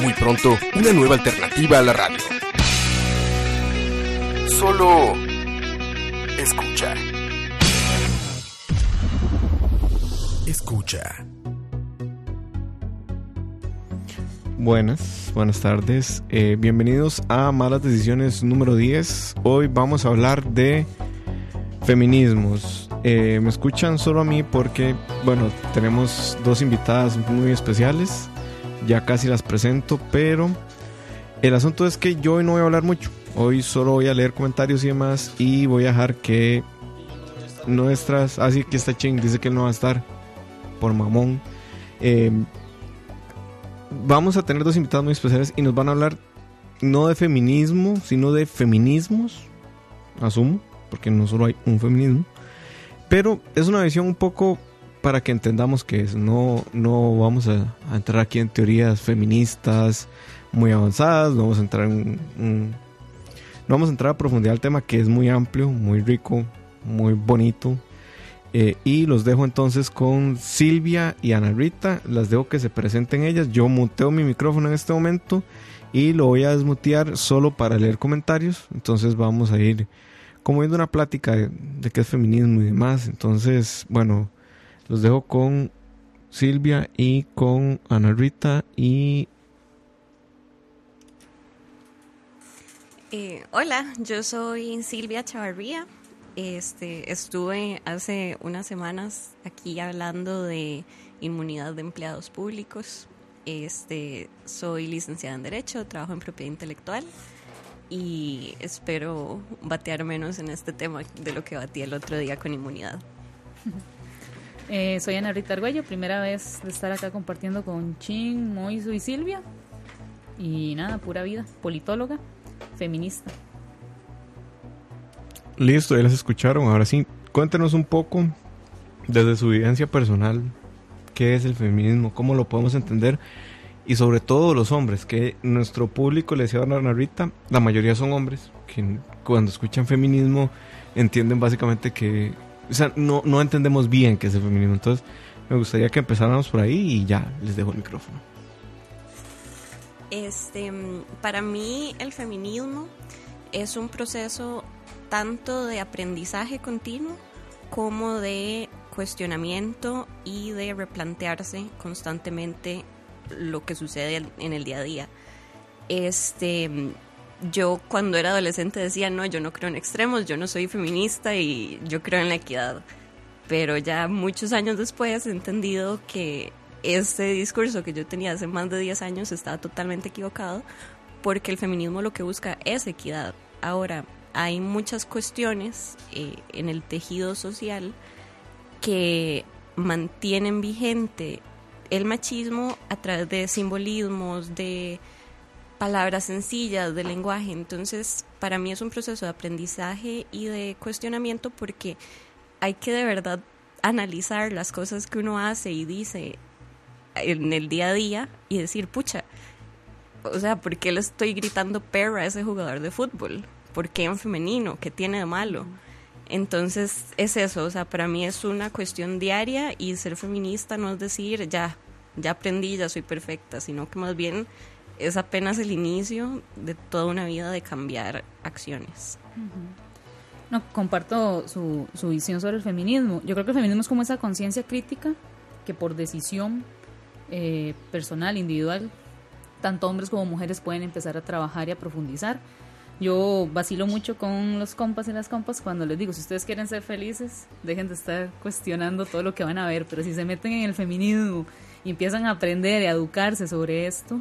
Muy pronto, una nueva alternativa a la radio. Solo escucha. Escucha. Buenas, buenas tardes. Eh, bienvenidos a Malas Decisiones número 10. Hoy vamos a hablar de feminismos. Eh, me escuchan solo a mí porque, bueno, tenemos dos invitadas muy especiales. Ya casi las presento, pero el asunto es que yo hoy no voy a hablar mucho. Hoy solo voy a leer comentarios y demás y voy a dejar que nuestras... Así ah, que está Ching, dice que él no va a estar por mamón. Eh, vamos a tener dos invitados muy especiales y nos van a hablar no de feminismo, sino de feminismos, asumo, porque no solo hay un feminismo, pero es una visión un poco para que entendamos que es. No, no vamos a, entrar aquí en teorías feministas muy avanzadas, no vamos a entrar en, no vamos a entrar a profundidad al tema que es muy amplio, muy rico, muy bonito eh, y los dejo entonces con Silvia y Ana Rita. Las dejo que se presenten ellas. Yo muteo mi micrófono en este momento y lo voy a desmutear solo para leer comentarios. Entonces vamos a ir como viendo una plática de, qué es feminismo y demás. Entonces, bueno, los dejo con Silvia y con Ana Rita y... Eh, hola, yo soy Silvia Chavarría. Este, estuve hace unas semanas aquí hablando de inmunidad de empleados públicos. Este, soy licenciada en Derecho, trabajo en propiedad intelectual y espero batear menos en este tema de lo que batí el otro día con inmunidad. Eh, soy Ana Rita Arguello, primera vez de estar acá compartiendo con Chin, Moiso y Silvia. Y nada, pura vida, politóloga, feminista. Listo, ya las escucharon. Ahora sí, cuéntenos un poco desde su vivencia personal qué es el feminismo, cómo lo podemos entender y sobre todo los hombres, que nuestro público, le decía a Ana Rita, la mayoría son hombres, que cuando escuchan feminismo entienden básicamente que, o sea, no, no entendemos bien qué es el feminismo. Entonces, me gustaría que empezáramos por ahí y ya les dejo el micrófono. Este, para mí el feminismo es un proceso tanto de aprendizaje continuo como de cuestionamiento y de replantearse constantemente lo que sucede en el día a día. Este, yo cuando era adolescente decía, no, yo no creo en extremos, yo no soy feminista y yo creo en la equidad. Pero ya muchos años después he entendido que ese discurso que yo tenía hace más de 10 años estaba totalmente equivocado porque el feminismo lo que busca es equidad. Ahora, hay muchas cuestiones eh, en el tejido social que mantienen vigente el machismo a través de simbolismos, de palabras sencillas, de lenguaje. Entonces, para mí es un proceso de aprendizaje y de cuestionamiento porque hay que de verdad analizar las cosas que uno hace y dice en el día a día y decir, pucha, o sea, ¿por qué le estoy gritando perra a ese jugador de fútbol? ¿por qué en femenino? ¿Qué tiene de malo? Entonces es eso, o sea, para mí es una cuestión diaria y ser feminista no es decir, ya, ya aprendí, ya soy perfecta, sino que más bien es apenas el inicio de toda una vida de cambiar acciones. No, comparto su, su visión sobre el feminismo. Yo creo que el feminismo es como esa conciencia crítica que por decisión eh, personal, individual, tanto hombres como mujeres pueden empezar a trabajar y a profundizar yo vacilo mucho con los compas y las compas cuando les digo, si ustedes quieren ser felices, dejen de estar cuestionando todo lo que van a ver, pero si se meten en el feminismo y empiezan a aprender y a educarse sobre esto,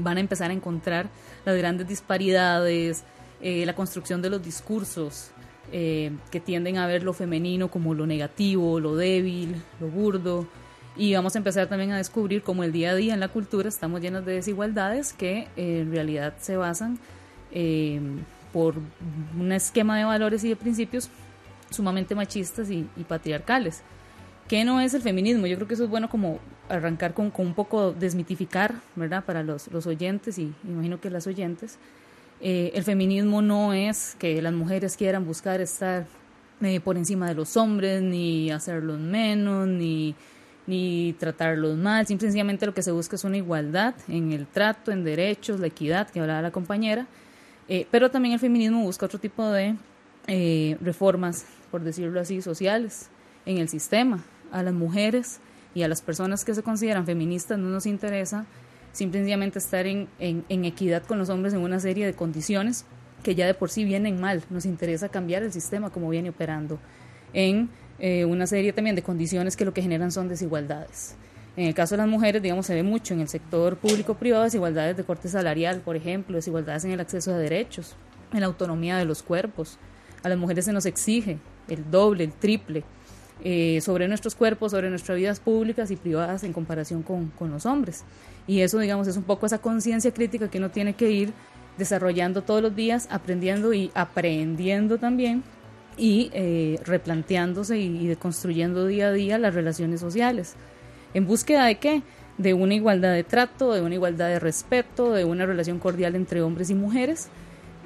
van a empezar a encontrar las grandes disparidades, eh, la construcción de los discursos eh, que tienden a ver lo femenino como lo negativo, lo débil, lo burdo, Y vamos a empezar también a descubrir cómo el día a día en la cultura estamos llenos de desigualdades que eh, en realidad se basan por un esquema de valores y de principios sumamente machistas y, patriarcales. ¿Qué no es el feminismo? Yo creo que eso es bueno como arrancar con, un poco desmitificar, ¿verdad? Para los, los oyentes y imagino que las oyentes. Eh, el feminismo no es que las mujeres quieran buscar estar eh, por encima de los hombres, ni hacerlos menos, ni, ni tratarlos mal. Simplemente lo que se busca es una igualdad en el trato, en derechos, la equidad que hablaba la compañera. Eh, pero también el feminismo busca otro tipo de reformas por decirlo así, sociales en el sistema. A las mujeres y a las personas que se consideran feministas no nos interesa simplemente estar en, en, equidad con los hombres en una serie de condiciones que ya de por sí vienen mal. Nos interesa cambiar el sistema como viene operando en eh, una serie también de condiciones que lo que generan son desigualdades. En el caso de las mujeres, digamos, se ve mucho en el sector público-privado desigualdades de corte salarial, por ejemplo, desigualdades en el acceso a derechos, en la autonomía de los cuerpos. A las mujeres se nos exige el doble, el triple, eh, sobre nuestros cuerpos, sobre nuestras vidas públicas y privadas en comparación con, los hombres. Y eso, digamos, es un poco esa conciencia crítica que uno tiene que ir desarrollando todos los días, aprendiendo y aprendiendo también y eh, replanteándose y, y deconstruyendo día a día las relaciones sociales. ¿En búsqueda de qué? De una igualdad de trato, de una igualdad de respeto, de una relación cordial entre hombres y mujeres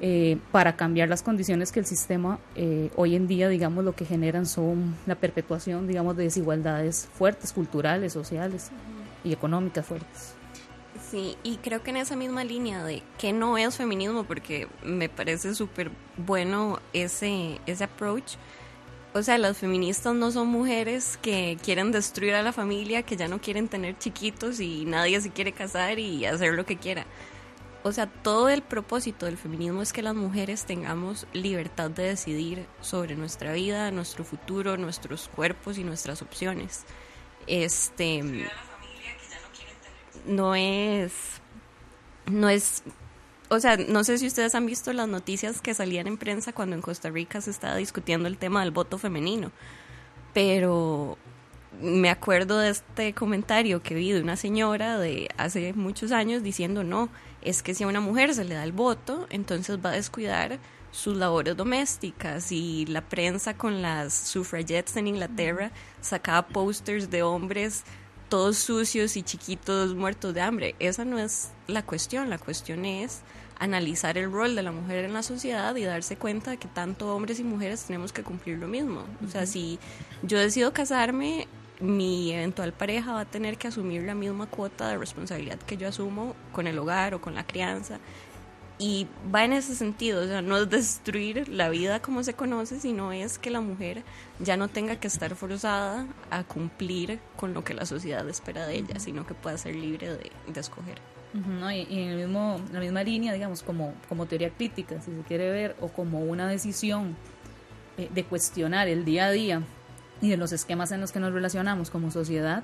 eh, para cambiar las condiciones que el sistema eh, hoy en día, digamos, lo que generan son la perpetuación, digamos, de desigualdades fuertes, culturales, sociales y económicas fuertes. Sí, y creo que en esa misma línea de que no es feminismo, porque me parece súper bueno ese, ese approach. O sea, las feministas no son mujeres que quieren destruir a la familia, que ya no quieren tener chiquitos y nadie se quiere casar y hacer lo que quiera o sea, todo el propósito del feminismo es que las mujeres tengamos libertad de decidir sobre nuestra vida, nuestro futuro, nuestros cuerpos y nuestras opciones. Este no es no es o sea, no sé si ustedes han visto las noticias que salían en prensa cuando en Costa Rica se estaba discutiendo el tema del voto femenino. Pero me acuerdo de este comentario que vi de una señora de hace muchos años diciendo, no, es que si a una mujer se le da el voto, entonces va a descuidar sus labores domésticas y la prensa con las suffragettes en Inglaterra sacaba posters de hombres todos sucios y chiquitos muertos de hambre. Esa no es la cuestión, la cuestión es analizar el rol de la mujer en la sociedad y darse cuenta de que tanto hombres y mujeres tenemos que cumplir lo mismo. O sea, si yo decido casarme, mi eventual pareja va a tener que asumir la misma cuota de responsabilidad que yo asumo con el hogar o con la crianza. Y va en ese sentido, o sea, no es destruir la vida como se conoce, sino es que la mujer ya no tenga que estar forzada a cumplir con lo que la sociedad espera de ella, sino que pueda ser libre de, escoger. y, en el mismo, la misma línea, digamos, como, como teoría crítica, si se quiere ver, o como una decisión eh, de cuestionar el día a día y de los esquemas en los que nos relacionamos como sociedad,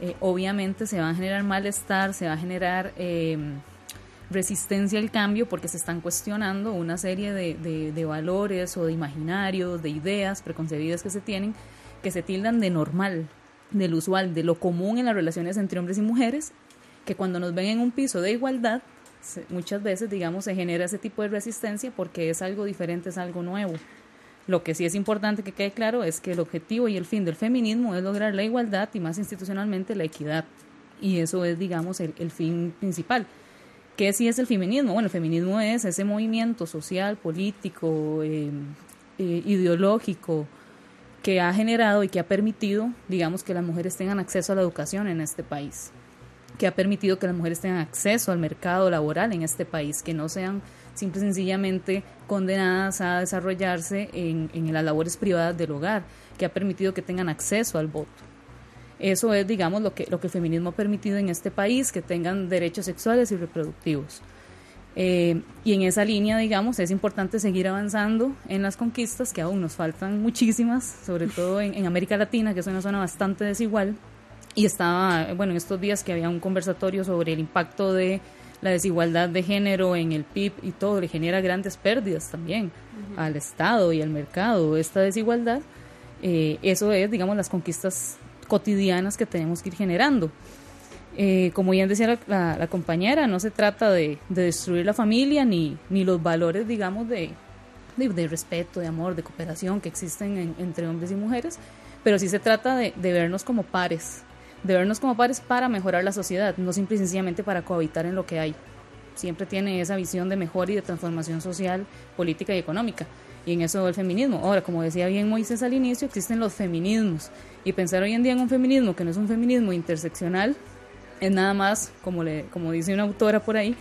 eh, obviamente se va a generar malestar, se va a generar eh, resistencia al cambio porque se están cuestionando una serie de, de, valores o de imaginarios, de ideas preconcebidas que se tienen, que se tildan de normal, del usual, de lo común en las relaciones entre hombres y mujeres, que cuando nos ven en un piso de igualdad, muchas veces, digamos, se genera ese tipo de resistencia porque es algo diferente, es algo nuevo. Lo que sí es importante que quede claro es que el objetivo y el fin del feminismo es lograr la igualdad y más institucionalmente la equidad. Y eso es, digamos, el, fin principal. ¿Qué sí es el feminismo? Bueno, el feminismo es ese movimiento social, político, eh, eh, ideológico que ha generado y que ha permitido, digamos, que las mujeres tengan acceso a la educación en este país, que ha permitido que las mujeres tengan acceso al mercado laboral en este país, que no sean simple y sencillamente condenadas a desarrollarse en, en las labores privadas del hogar, que ha permitido que tengan acceso al voto. Eso es, digamos, lo que, lo que el feminismo ha permitido en este país, que tengan derechos sexuales y reproductivos. Eh, y en esa línea, digamos, es importante seguir avanzando en las conquistas, que aún nos faltan muchísimas, sobre todo en, en, América Latina, que es una zona bastante desigual. Y estaba, bueno, en estos días que había un conversatorio sobre el impacto de la desigualdad de género en el PIB y todo le genera grandes pérdidas también al Estado y al mercado. Esta desigualdad, eh, eso es, digamos, las conquistas cotidianas que tenemos que ir generando. Eh, como bien decía la, compañera, no se trata de, destruir la familia ni, ni los valores, digamos, de, de, respeto, de amor, de cooperación que existen entre hombres y mujeres, pero sí se trata de, vernos como pares, de vernos como pares para mejorar la sociedad, no simple y sencillamente para cohabitar en lo que hay. Siempre tiene esa visión de mejor y de transformación social, política y económica. Y en eso el feminismo. Ahora, como decía bien Moisés al inicio, existen los feminismos. Y pensar hoy en día en un feminismo que no es un feminismo interseccional, es nada más, como, le, como dice una autora por ahí,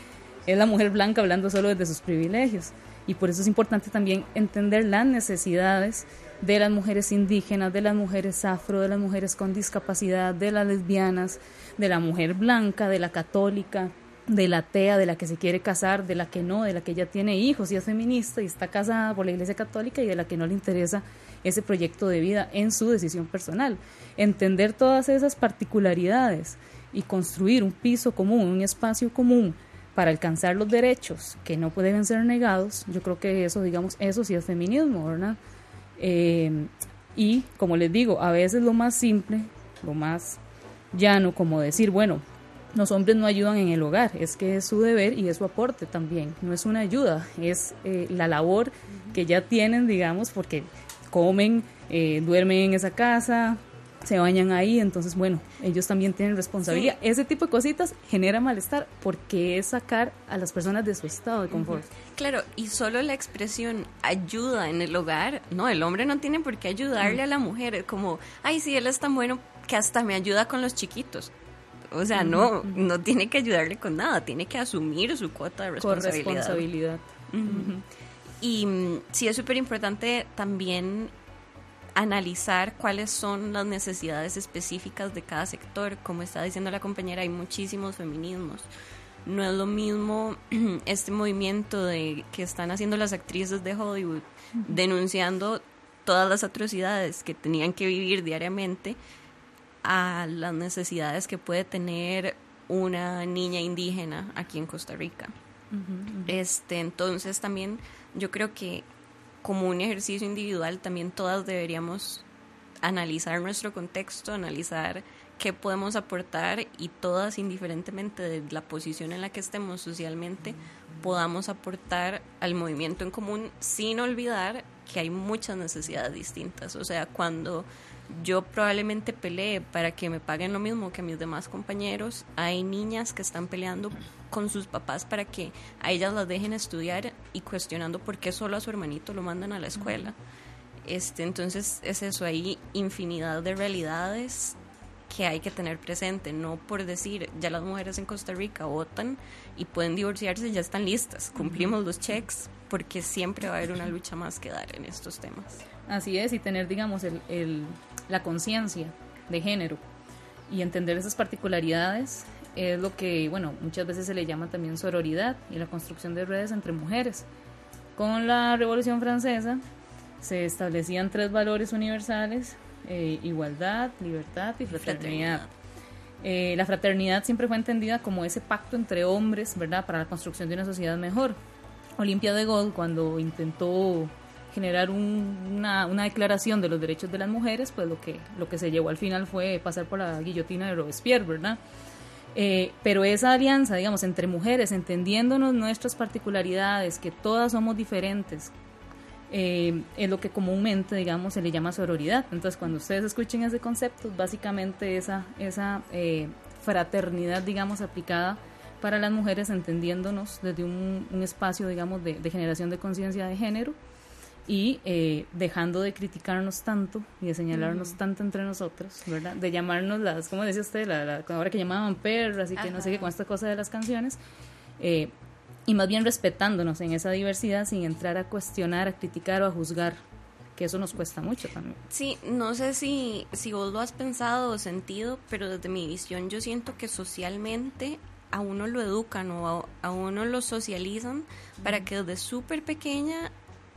es la mujer blanca hablando solo desde sus privilegios. Y por eso es importante también entender las necesidades de las mujeres indígenas, de las mujeres afro, de las mujeres con discapacidad, de las lesbianas, de la mujer blanca, de la católica, de la atea, de la que se quiere casar, de la que no, de la que ya tiene hijos y es feminista y está casada por la Iglesia Católica y de la que no le interesa ese proyecto de vida en su decisión personal. Entender todas esas particularidades y construir un piso común, un espacio común para alcanzar los derechos que no pueden ser negados, yo creo que eso, digamos, eso sí es feminismo, ¿verdad? Eh, y como les digo, a veces lo más simple, lo más llano, como decir, bueno, los hombres no ayudan en el hogar, es que es su deber y es su aporte también, no es una ayuda, es eh, la labor que ya tienen, digamos, porque comen, eh, duermen en esa casa, se bañan ahí, entonces bueno, ellos también tienen responsabilidad. Ese tipo de cositas genera malestar porque es sacar a las personas de su estado de confort. Claro, y solo la expresión ayuda en el hogar, no, el hombre no tiene por qué ayudarle a la mujer, como, ay, sí, él es tan bueno que hasta me ayuda con los chiquitos. O sea, no, no tiene que ayudarle con nada, tiene que asumir su cuota de responsabilidad. Con responsabilidad. Y mm, sí es súper importante también analizar cuáles son las necesidades específicas de cada sector. Como está diciendo la compañera, hay muchísimos feminismos. No es lo mismo este movimiento de que están haciendo las actrices de Hollywood denunciando todas las atrocidades que tenían que vivir diariamente a las necesidades que puede tener una niña indígena aquí en Costa Rica. Este, entonces también yo creo que como un ejercicio individual, también todas deberíamos analizar nuestro contexto, analizar qué podemos aportar y todas, indiferentemente de la posición en la que estemos socialmente, podamos aportar al movimiento en común sin olvidar que hay muchas necesidades distintas. O sea, cuando yo probablemente peleé para que me paguen lo mismo que a mis demás compañeros. Hay niñas que están peleando con sus papás para que a ellas las dejen estudiar y cuestionando por qué solo a su hermanito lo mandan a la escuela. Este, entonces es eso, hay infinidad de realidades que hay que tener presente, no por decir, ya las mujeres en Costa Rica votan y pueden divorciarse, ya están listas, cumplimos los checks, porque siempre va a haber una lucha más que dar en estos temas. Así es, y tener, digamos, el, el, la conciencia de género y entender esas particularidades es lo que, bueno, muchas veces se le llama también sororidad y la construcción de redes entre mujeres. Con la Revolución Francesa se establecían tres valores universales, eh, igualdad, libertad y fraternidad. Eh, la fraternidad siempre fue entendida como ese pacto entre hombres, ¿verdad?, para la construcción de una sociedad mejor. Olimpia de Gaulle, cuando intentó generar una, una, declaración de los derechos de las mujeres, pues lo que, lo que se llevó al final fue pasar por la guillotina de Robespierre, ¿verdad? Eh, pero esa alianza, digamos, entre mujeres, entendiéndonos nuestras particularidades, que todas somos diferentes, eh, es lo que comúnmente, digamos, se le llama sororidad. Entonces, cuando ustedes escuchen ese concepto, básicamente esa, esa eh, fraternidad, digamos, aplicada para las mujeres, entendiéndonos desde un, espacio, digamos, de generación de conciencia de género, y eh, dejando de criticarnos tanto y de señalarnos tanto entre nosotros, ¿verdad? De llamarnos las, como decía usted, la, ahora que llamaban perras y que no sé qué, con esta cosa de las canciones, eh, y más bien respetándonos en esa diversidad sin entrar a cuestionar, a criticar o a juzgar, que eso nos cuesta mucho también. Sí, no sé si, si vos lo has pensado o sentido, pero desde mi visión yo siento que socialmente a uno lo educan o a, a uno lo socializan para que desde súper pequeña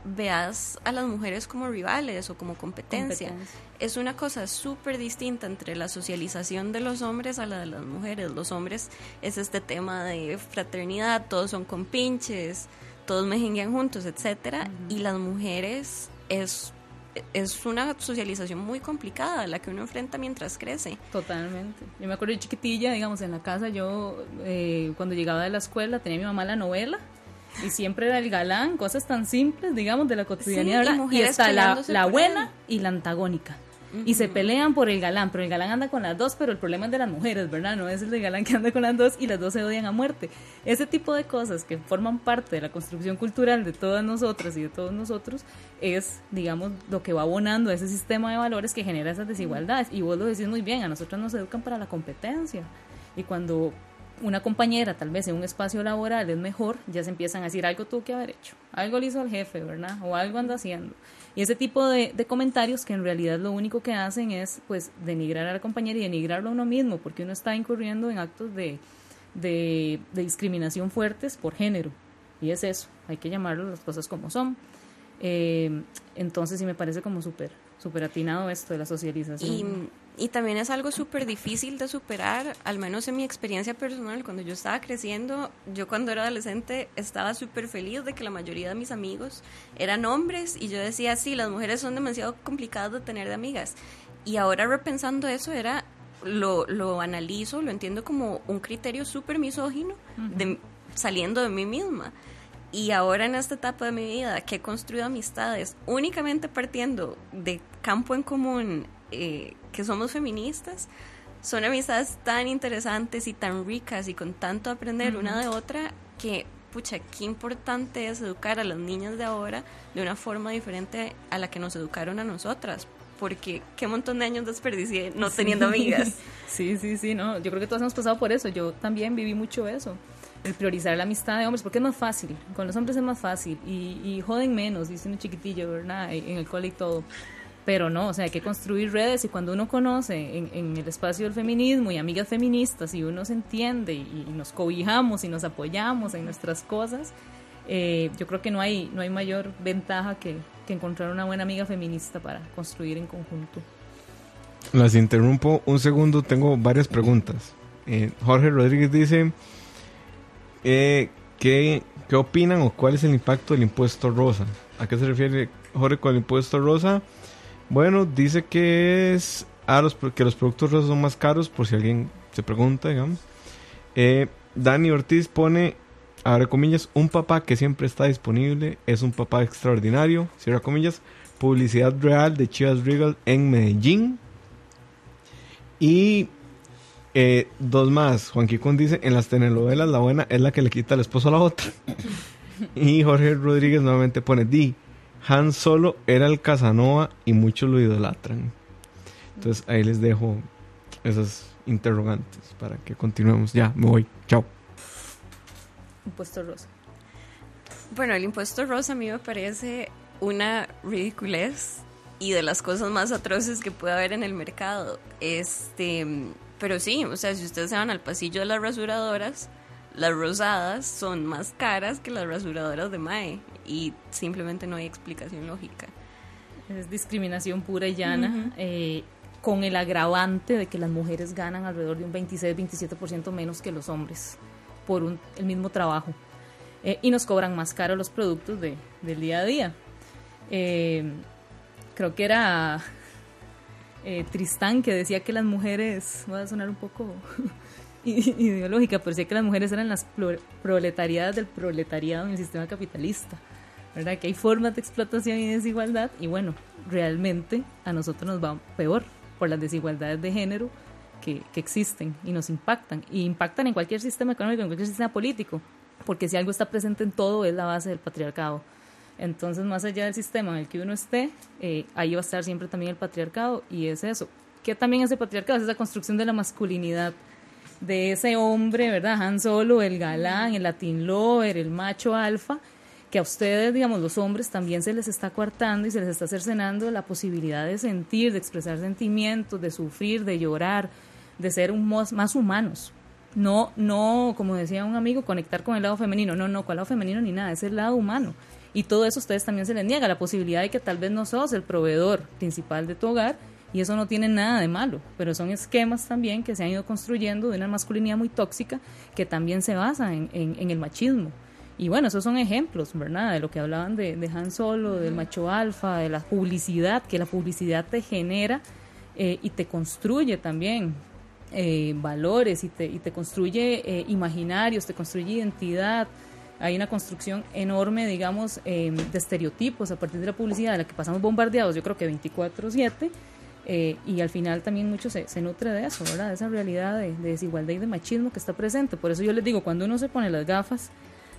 veas a las mujeres como rivales o como competencia. Es una cosa súper distinta entre la socialización de los hombres a la de las mujeres. Los hombres es este tema de fraternidad, todos son compinches, todos mejenguean juntos, etcétera, y las mujeres es es una socialización muy complicada la que uno enfrenta mientras crece. Totalmente. Yo me acuerdo de chiquitilla, digamos, en la casa, yo eh, cuando llegaba de la escuela tenía mi mamá la novela y siempre era el galán, cosas tan simples, digamos, de la cotidianidad. y, está la, la buena y la antagónica y se pelean por el galán, pero el galán anda con las dos, pero el problema es de las mujeres, ¿verdad? No es el de galán que anda con las dos y las dos se odian a muerte. Ese tipo de cosas que forman parte de la construcción cultural de todas nosotras y de todos nosotros es, digamos, lo que va abonando a ese sistema de valores que genera esas desigualdades. Y vos lo decís muy bien, a nosotros nos educan para la competencia. Y cuando una compañera tal vez en un espacio laboral es mejor, ya se empiezan a decir algo tuvo que haber hecho, algo le hizo al jefe, ¿verdad? O algo anda haciendo. Y ese tipo de, comentarios que en realidad lo único que hacen es pues denigrar a la compañera y denigrarlo a uno mismo, porque uno está incurriendo en actos de, de, discriminación fuertes por género. Y es eso, hay que llamarlo las cosas como son. Eh, entonces sí me parece como súper, súper atinado esto de la socialización. Y también es algo súper difícil de superar, al menos en mi experiencia personal. Cuando yo estaba creciendo, yo cuando era adolescente estaba súper feliz de que la mayoría de mis amigos eran hombres y yo decía, sí, las mujeres son demasiado complicadas de tener de amigas. Y ahora repensando eso, era lo, lo analizo, lo entiendo como un criterio súper misógino de, saliendo de mí misma. Y ahora en esta etapa de mi vida que he construido amistades únicamente partiendo de campo en común eh, que somos feministas, son amistades tan interesantes y tan ricas y con tanto aprender una de otra que, pucha, qué importante es educar a las niñas de ahora de una forma diferente a la que nos educaron a nosotras. Porque qué montón de años desperdicié no teniendo amigas. Sí, sí, sí, no. Yo creo que todos hemos pasado por eso. Yo también viví mucho eso. El priorizar la amistad de hombres, porque es más fácil. Con los hombres es más fácil. Y, y joden menos, dice un chiquitillo, ¿verdad? En el cole y todo pero no, o sea, hay que construir redes y cuando uno conoce en, el espacio del feminismo y amigas feministas y uno se entiende y, nos cobijamos y nos apoyamos en nuestras cosas, eh, yo creo que no hay, no hay mayor ventaja que, encontrar una buena amiga feminista para construir en conjunto. Las interrumpo un segundo, tengo varias preguntas. Eh, Jorge Rodríguez dice, eh, ¿qué, ¿qué opinan o cuál es el impacto del impuesto rosa? ¿A qué se refiere Jorge con el impuesto rosa? Bueno, dice que es a los, que los productos rosas son más caros, por si alguien se pregunta, digamos. Eh, Dani Ortiz pone, abre comillas, un papá que siempre está disponible, es un papá extraordinario, cierra comillas, publicidad real de Chivas Regal en Medellín. Y eh, dos más, Juan Kikun dice, en las telenovelas la buena es la que le quita el esposo a la otra. y Jorge Rodríguez nuevamente pone, di, han Solo era el Casanova y muchos lo idolatran. Entonces ahí les dejo esas interrogantes para que continuemos. Ya, me voy. Chao. Impuesto rosa. Bueno, el impuesto rosa a mí me parece una ridiculez y de las cosas más atroces que puede haber en el mercado. Este, pero sí, o sea, si ustedes se van al pasillo de las rasuradoras, las rosadas son más caras que las rasuradoras de Mae y simplemente no hay explicación lógica. Es discriminación pura y llana, eh, con el agravante de que las mujeres ganan alrededor de un 26-27% menos que los hombres por un, el mismo trabajo. Eh, y nos cobran más caro los productos de, del día a día. Eh, creo que era Tristán que decía que las mujeres, voy a sonar un poco ideológica, pero decía que las mujeres eran las proletariadas del proletariado en el sistema capitalista. ¿Verdad? Que hay formas de explotación y desigualdad y bueno, realmente a nosotros nos va peor por las desigualdades de género que, que existen y nos impactan. Y impactan en cualquier sistema económico, en cualquier sistema político, porque si algo está presente en todo es la base del patriarcado. Entonces, más allá del sistema en el que uno esté, eh, ahí va a estar siempre también el patriarcado y es eso. ¿Qué también es el patriarcado? Es esa construcción de la masculinidad, de ese hombre, ¿verdad? Han Solo, el galán, el latin lover, el macho alfa, que a ustedes, digamos, los hombres también se les está coartando y se les está cercenando la posibilidad de sentir, de expresar sentimientos, de sufrir, de llorar, de ser un más, humanos. No, no, como decía un amigo, conectar con el lado femenino. No, no, con el lado femenino ni nada, es el lado humano. Y todo eso a ustedes también se les niega, la posibilidad de que tal vez no sos el proveedor principal de tu hogar y eso no tiene nada de malo, pero son esquemas también que se han ido construyendo de una masculinidad muy tóxica que también se basa en el machismo Y bueno, esos son ejemplos, ¿verdad? De lo que hablaban de, de Han Solo, del macho alfa, de la publicidad, que la publicidad te genera eh, y te construye también eh, valores y te, y te construye eh, imaginarios, te construye identidad. Hay una construcción enorme, digamos, eh, de estereotipos a partir de la publicidad de la que pasamos bombardeados, yo creo que 24/7. eh, y al final también mucho se, se nutre de eso, ¿verdad? De esa realidad de, de desigualdad y de machismo que está presente. Por eso yo les digo, cuando uno se pone las gafas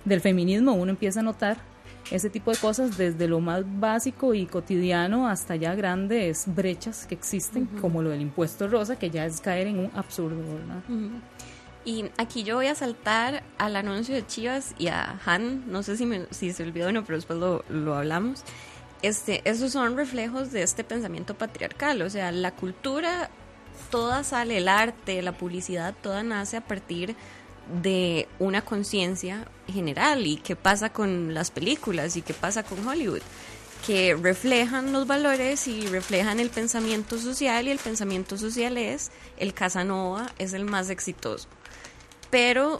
del feminismo, uno empieza a notar ese tipo de cosas desde lo más básico y cotidiano hasta ya grandes brechas que existen, como lo del impuesto rosa, que ya es caer en un absurdo, ¿verdad? Y aquí yo voy a saltar al anuncio de Chivas y a Han, no sé si, me, si se olvidó o no, pero después lo, lo hablamos. Este, esos son reflejos de este pensamiento patriarcal, o sea, la cultura, toda sale, el arte, la publicidad, toda nace a partir de una conciencia general y qué pasa con las películas y qué pasa con Hollywood que reflejan los valores y reflejan el pensamiento social y el pensamiento social es el Casanova es el más exitoso pero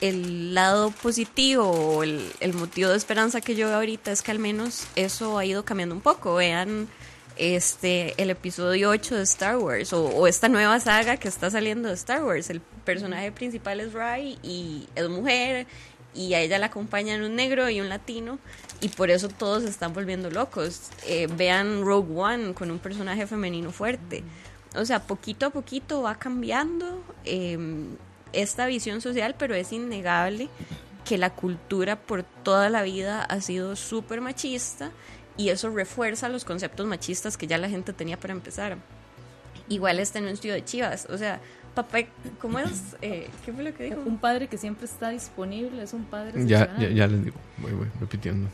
el lado positivo o el, motivo de esperanza que yo veo ahorita es que al menos eso ha ido cambiando un poco. Vean este el episodio 8 de Star Wars o, o esta nueva saga que está saliendo de Star Wars. El personaje principal es Ray y es mujer y a ella la acompañan un negro y un latino y por eso todos se están volviendo locos. Eh, vean Rogue One con un personaje femenino fuerte. O sea, poquito a poquito va cambiando eh, esta visión social, pero es innegable que la cultura por toda la vida ha sido súper machista y eso refuerza los conceptos machistas que ya la gente tenía para empezar. Igual este anuncio de Chivas, o sea, papá, ¿cómo es? Eh, ¿Qué fue lo que dijo? Un padre que siempre está disponible es un padre Ya, ya les digo, voy, voy repitiendo.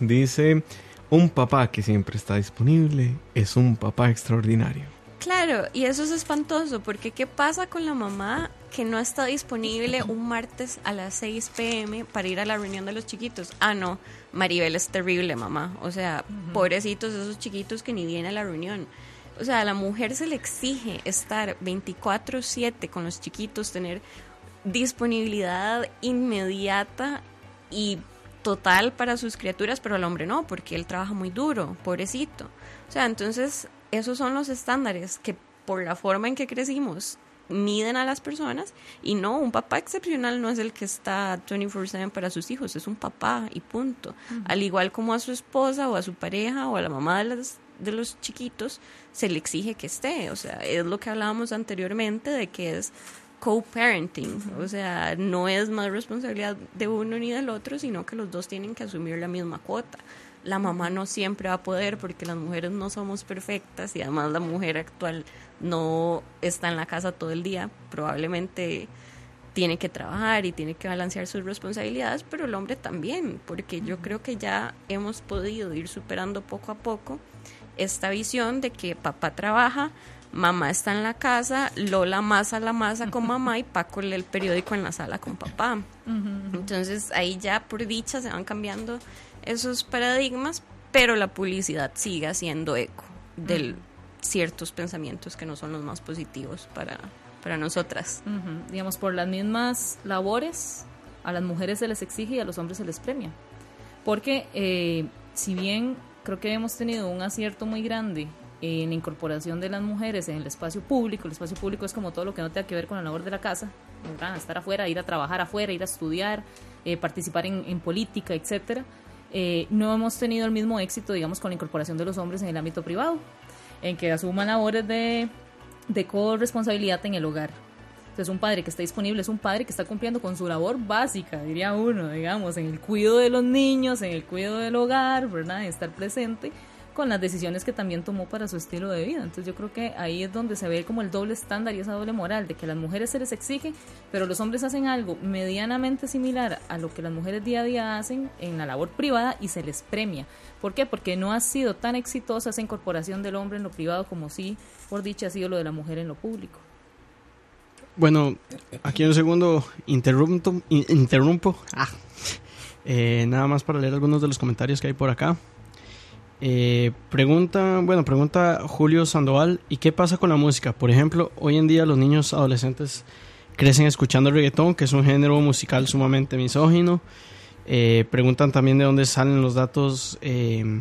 Dice, un papá que siempre está disponible es un papá extraordinario. Claro, y eso es espantoso, porque ¿qué pasa con la mamá que no está disponible un martes a las 6 pm para ir a la reunión de los chiquitos? Ah, no, Maribel es terrible, mamá. O sea, pobrecitos esos chiquitos que ni vienen a la reunión. O sea, a la mujer se le exige estar 24/7 con los chiquitos, tener disponibilidad inmediata y total para sus criaturas, pero al hombre no, porque él trabaja muy duro, pobrecito. O sea, entonces esos son los estándares que por la forma en que crecimos miden a las personas y no, un papá excepcional no es el que está 24/7 para sus hijos, es un papá y punto. Al igual como a su esposa o a su pareja o a la mamá de, las, de los chiquitos se le exige que esté, o sea, es lo que hablábamos anteriormente de que es co-parenting, o sea, no es más responsabilidad de uno ni del otro, sino que los dos tienen que asumir la misma cuota. La mamá no siempre va a poder porque las mujeres no somos perfectas y además la mujer actual no está en la casa todo el día, probablemente tiene que trabajar y tiene que balancear sus responsabilidades, pero el hombre también, porque yo creo que ya hemos podido ir superando poco a poco esta visión de que papá trabaja, mamá está en la casa, Lola masa la masa con mamá y Paco lee el periódico en la sala con papá. Entonces ahí ya por dicha se van cambiando esos paradigmas, pero la publicidad sigue haciendo eco de ciertos pensamientos que no son los más positivos para, para nosotras. Digamos, por las mismas labores, a las mujeres se les exige y a los hombres se les premia. Porque eh, si bien creo que hemos tenido un acierto muy grande en la incorporación de las mujeres en el espacio público, el espacio público es como todo lo que no tenga que ver con la labor de la casa, estar afuera, ir a trabajar afuera, ir a estudiar, eh, participar en, política, etcétera. Eh, no hemos tenido el mismo éxito, digamos, con la incorporación de los hombres en el ámbito privado, en que asuman labores de corresponsabilidad en el hogar. Entonces, un padre que está disponible es un padre que está cumpliendo con su labor básica, diría uno, digamos, en el cuidado de los niños, en el cuidado del hogar, ¿verdad? En estar presente con las decisiones que también tomó para su estilo de vida. Entonces yo creo que ahí es donde se ve como el doble estándar y esa doble moral de que a las mujeres se les exige, pero los hombres hacen algo medianamente similar a lo que las mujeres día a día hacen en la labor privada y se les premia. ¿Por qué? Porque no ha sido tan exitosa esa incorporación del hombre en lo privado como sí, por dicha, ha sido lo de la mujer en lo público. Bueno, aquí un segundo interrumpo. in- interrumpo. Ah. Eh, nada más para leer algunos de los comentarios que hay por acá. Eh, pregunta, bueno, pregunta Julio Sandoval, ¿y qué pasa con la música? Por ejemplo, hoy en día los niños adolescentes crecen escuchando reggaetón, que es un género musical sumamente misógino. Eh, preguntan también de dónde salen los datos eh,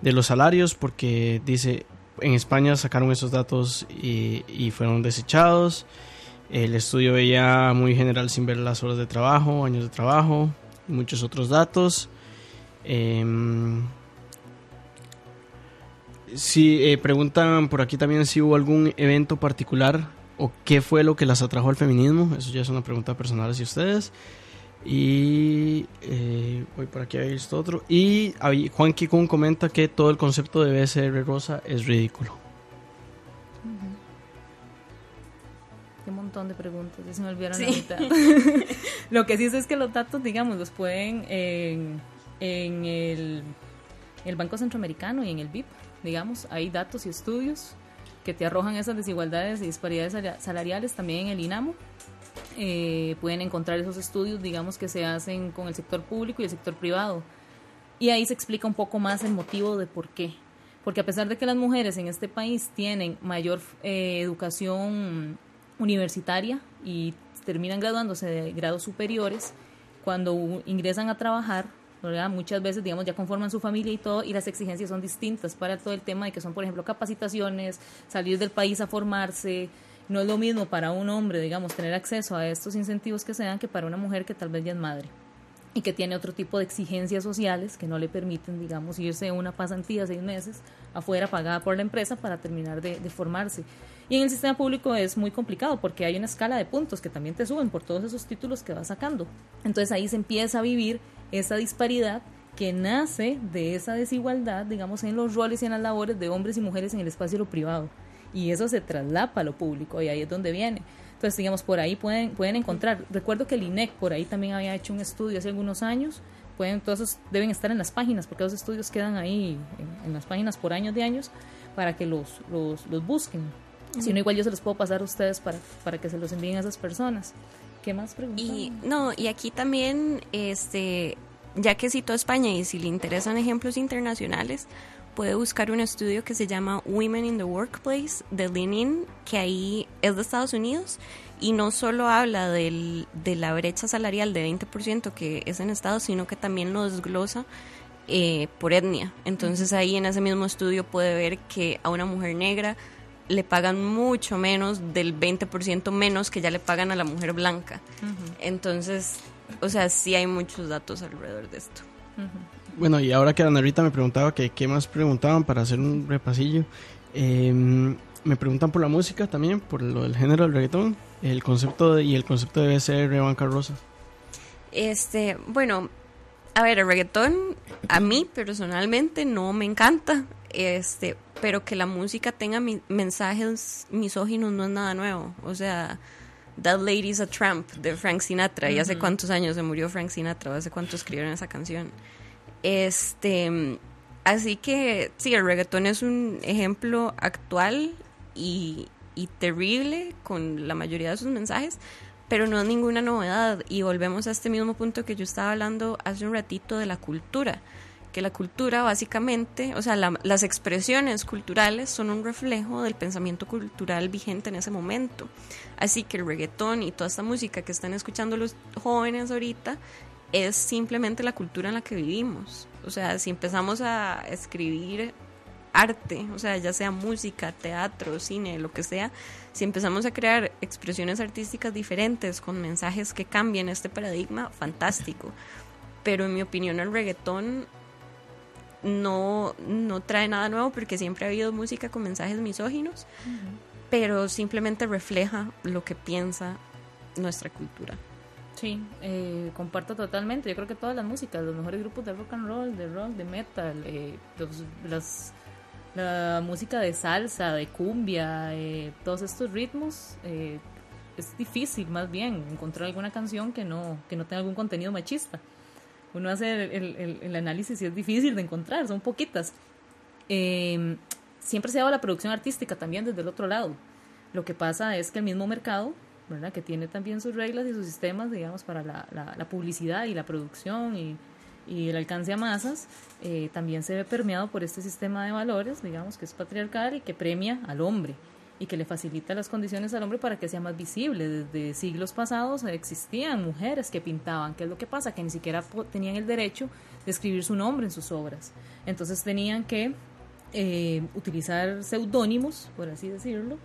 de los salarios, porque dice, en España sacaron esos datos y, y, fueron desechados. El estudio veía muy general sin ver las horas de trabajo, años de trabajo y muchos otros datos. Eh, si eh, preguntan por aquí también si hubo algún evento particular o qué fue lo que las atrajo al feminismo. Eso ya es una pregunta personal hacia ustedes. Y eh, voy por aquí a ver esto otro. Y Juan Kikun comenta que todo el concepto de BSR rosa es ridículo. Qué montón de preguntas, ya se me olvidaron la mitad. lo que sí es, es que los datos, digamos, los pueden en, en el, el Banco Centroamericano y en el BIP digamos, hay datos y estudios que te arrojan esas desigualdades y disparidades salariales también en el INAMO. Eh, pueden encontrar esos estudios, digamos, que se hacen con el sector público y el sector privado. Y ahí se explica un poco más el motivo de por qué. Porque a pesar de que las mujeres en este país tienen mayor eh, educación universitaria y terminan graduándose de grados superiores, cuando ingresan a trabajar Muchas veces, digamos, ya conforman su familia y todo, y las exigencias son distintas para todo el tema de que son, por ejemplo, capacitaciones, salir del país a formarse. No es lo mismo para un hombre, digamos, tener acceso a estos incentivos que se dan que para una mujer que tal vez ya es madre y que tiene otro tipo de exigencias sociales que no le permiten, digamos, irse una pasantía seis meses afuera pagada por la empresa para terminar de, formarse. Y en el sistema público es muy complicado porque hay una escala de puntos que también te suben por todos esos títulos que vas sacando. Entonces ahí se empieza a vivir esa disparidad que nace de esa desigualdad, digamos, en los roles y en las labores de hombres y mujeres en el espacio lo privado. Y eso se traslapa a lo público y ahí es donde viene. Entonces, digamos, por ahí pueden, pueden encontrar. Recuerdo que el INEC por ahí también había hecho un estudio hace algunos años. Pueden, todos deben estar en las páginas, porque los estudios quedan ahí en, las páginas por años de años para que los, los busquen. Si no, igual yo se los puedo pasar a ustedes para, para que se los envíen a esas personas. ¿Qué más preguntas? Y no, y aquí también, este, ya que citó España y si le interesan ejemplos internacionales, puede buscar un estudio que se llama Women in the Workplace de Lenin, que ahí es de Estados Unidos y no solo habla del, de la brecha salarial de 20% que es en Estados, sino que también lo desglosa eh, por etnia. Entonces ahí en ese mismo estudio puede ver que a una mujer negra le pagan mucho menos del 20% menos que ya le pagan a la mujer blanca. Entonces, o sea, sí hay muchos datos alrededor de esto. Bueno, y ahora que Ana Rita me preguntaba que qué más preguntaban para hacer un repasillo, em, me preguntan por la música también, por lo del género del reggaetón, el concepto y el concepto de BCR Banca Rosa. Este, bueno, a ver, el reggaetón a mí personalmente no me encanta, este, pero que la música tenga mensajes misóginos no es nada nuevo. O sea, That Lady's a Tramp de Frank Sinatra. ¿Y hace cuántos años se murió Frank Sinatra? ¿Hace cuánto escribieron esa canción? Este, así que sí, el reggaetón es un ejemplo actual y, y terrible con la mayoría de sus mensajes, pero no es ninguna novedad. Y volvemos a este mismo punto que yo estaba hablando hace un ratito de la cultura que la cultura básicamente, o sea, las expresiones culturales son un reflejo del pensamiento cultural vigente en ese momento. Así que el reggaetón y toda esta música que están escuchando los jóvenes ahorita es simplemente la cultura en la que vivimos. O sea, si empezamos a escribir arte, o sea, ya sea música, teatro, cine, lo que sea, si empezamos a crear expresiones artísticas diferentes con mensajes que cambien este paradigma, fantástico. Pero en mi opinión el reggaetón no, no trae nada nuevo porque siempre ha habido música con mensajes misóginos, pero simplemente refleja lo que piensa nuestra cultura. Sí, eh, comparto totalmente. Yo creo que todas las músicas, los mejores grupos de rock and roll, de rock, de metal, eh, las, la música de salsa, de cumbia, eh, todos estos ritmos, es difícil más bien encontrar alguna canción que no, que no tenga algún contenido machista uno hace el, análisis y es difícil de encontrar, son poquitas. Em, siempre se ha dado la producción artística también desde el otro lado. Lo que pasa es que el mismo mercado, ¿verdad? que tiene también sus reglas y sus sistemas, digamos, para la, la, publicidad y la producción y, y, el alcance a masas, eh, también se ve permeado por este sistema de valores, digamos, que es patriarcal y que premia al hombre. Y que le facilita las condiciones al hombre para que sea más visible. Desde siglos pasados existían mujeres que pintaban. ¿Qué es lo que pasa? Que ni siquiera tenían el derecho de escribir su nombre en sus obras. Entonces tenían que eh, utilizar seudónimos, por así decirlo,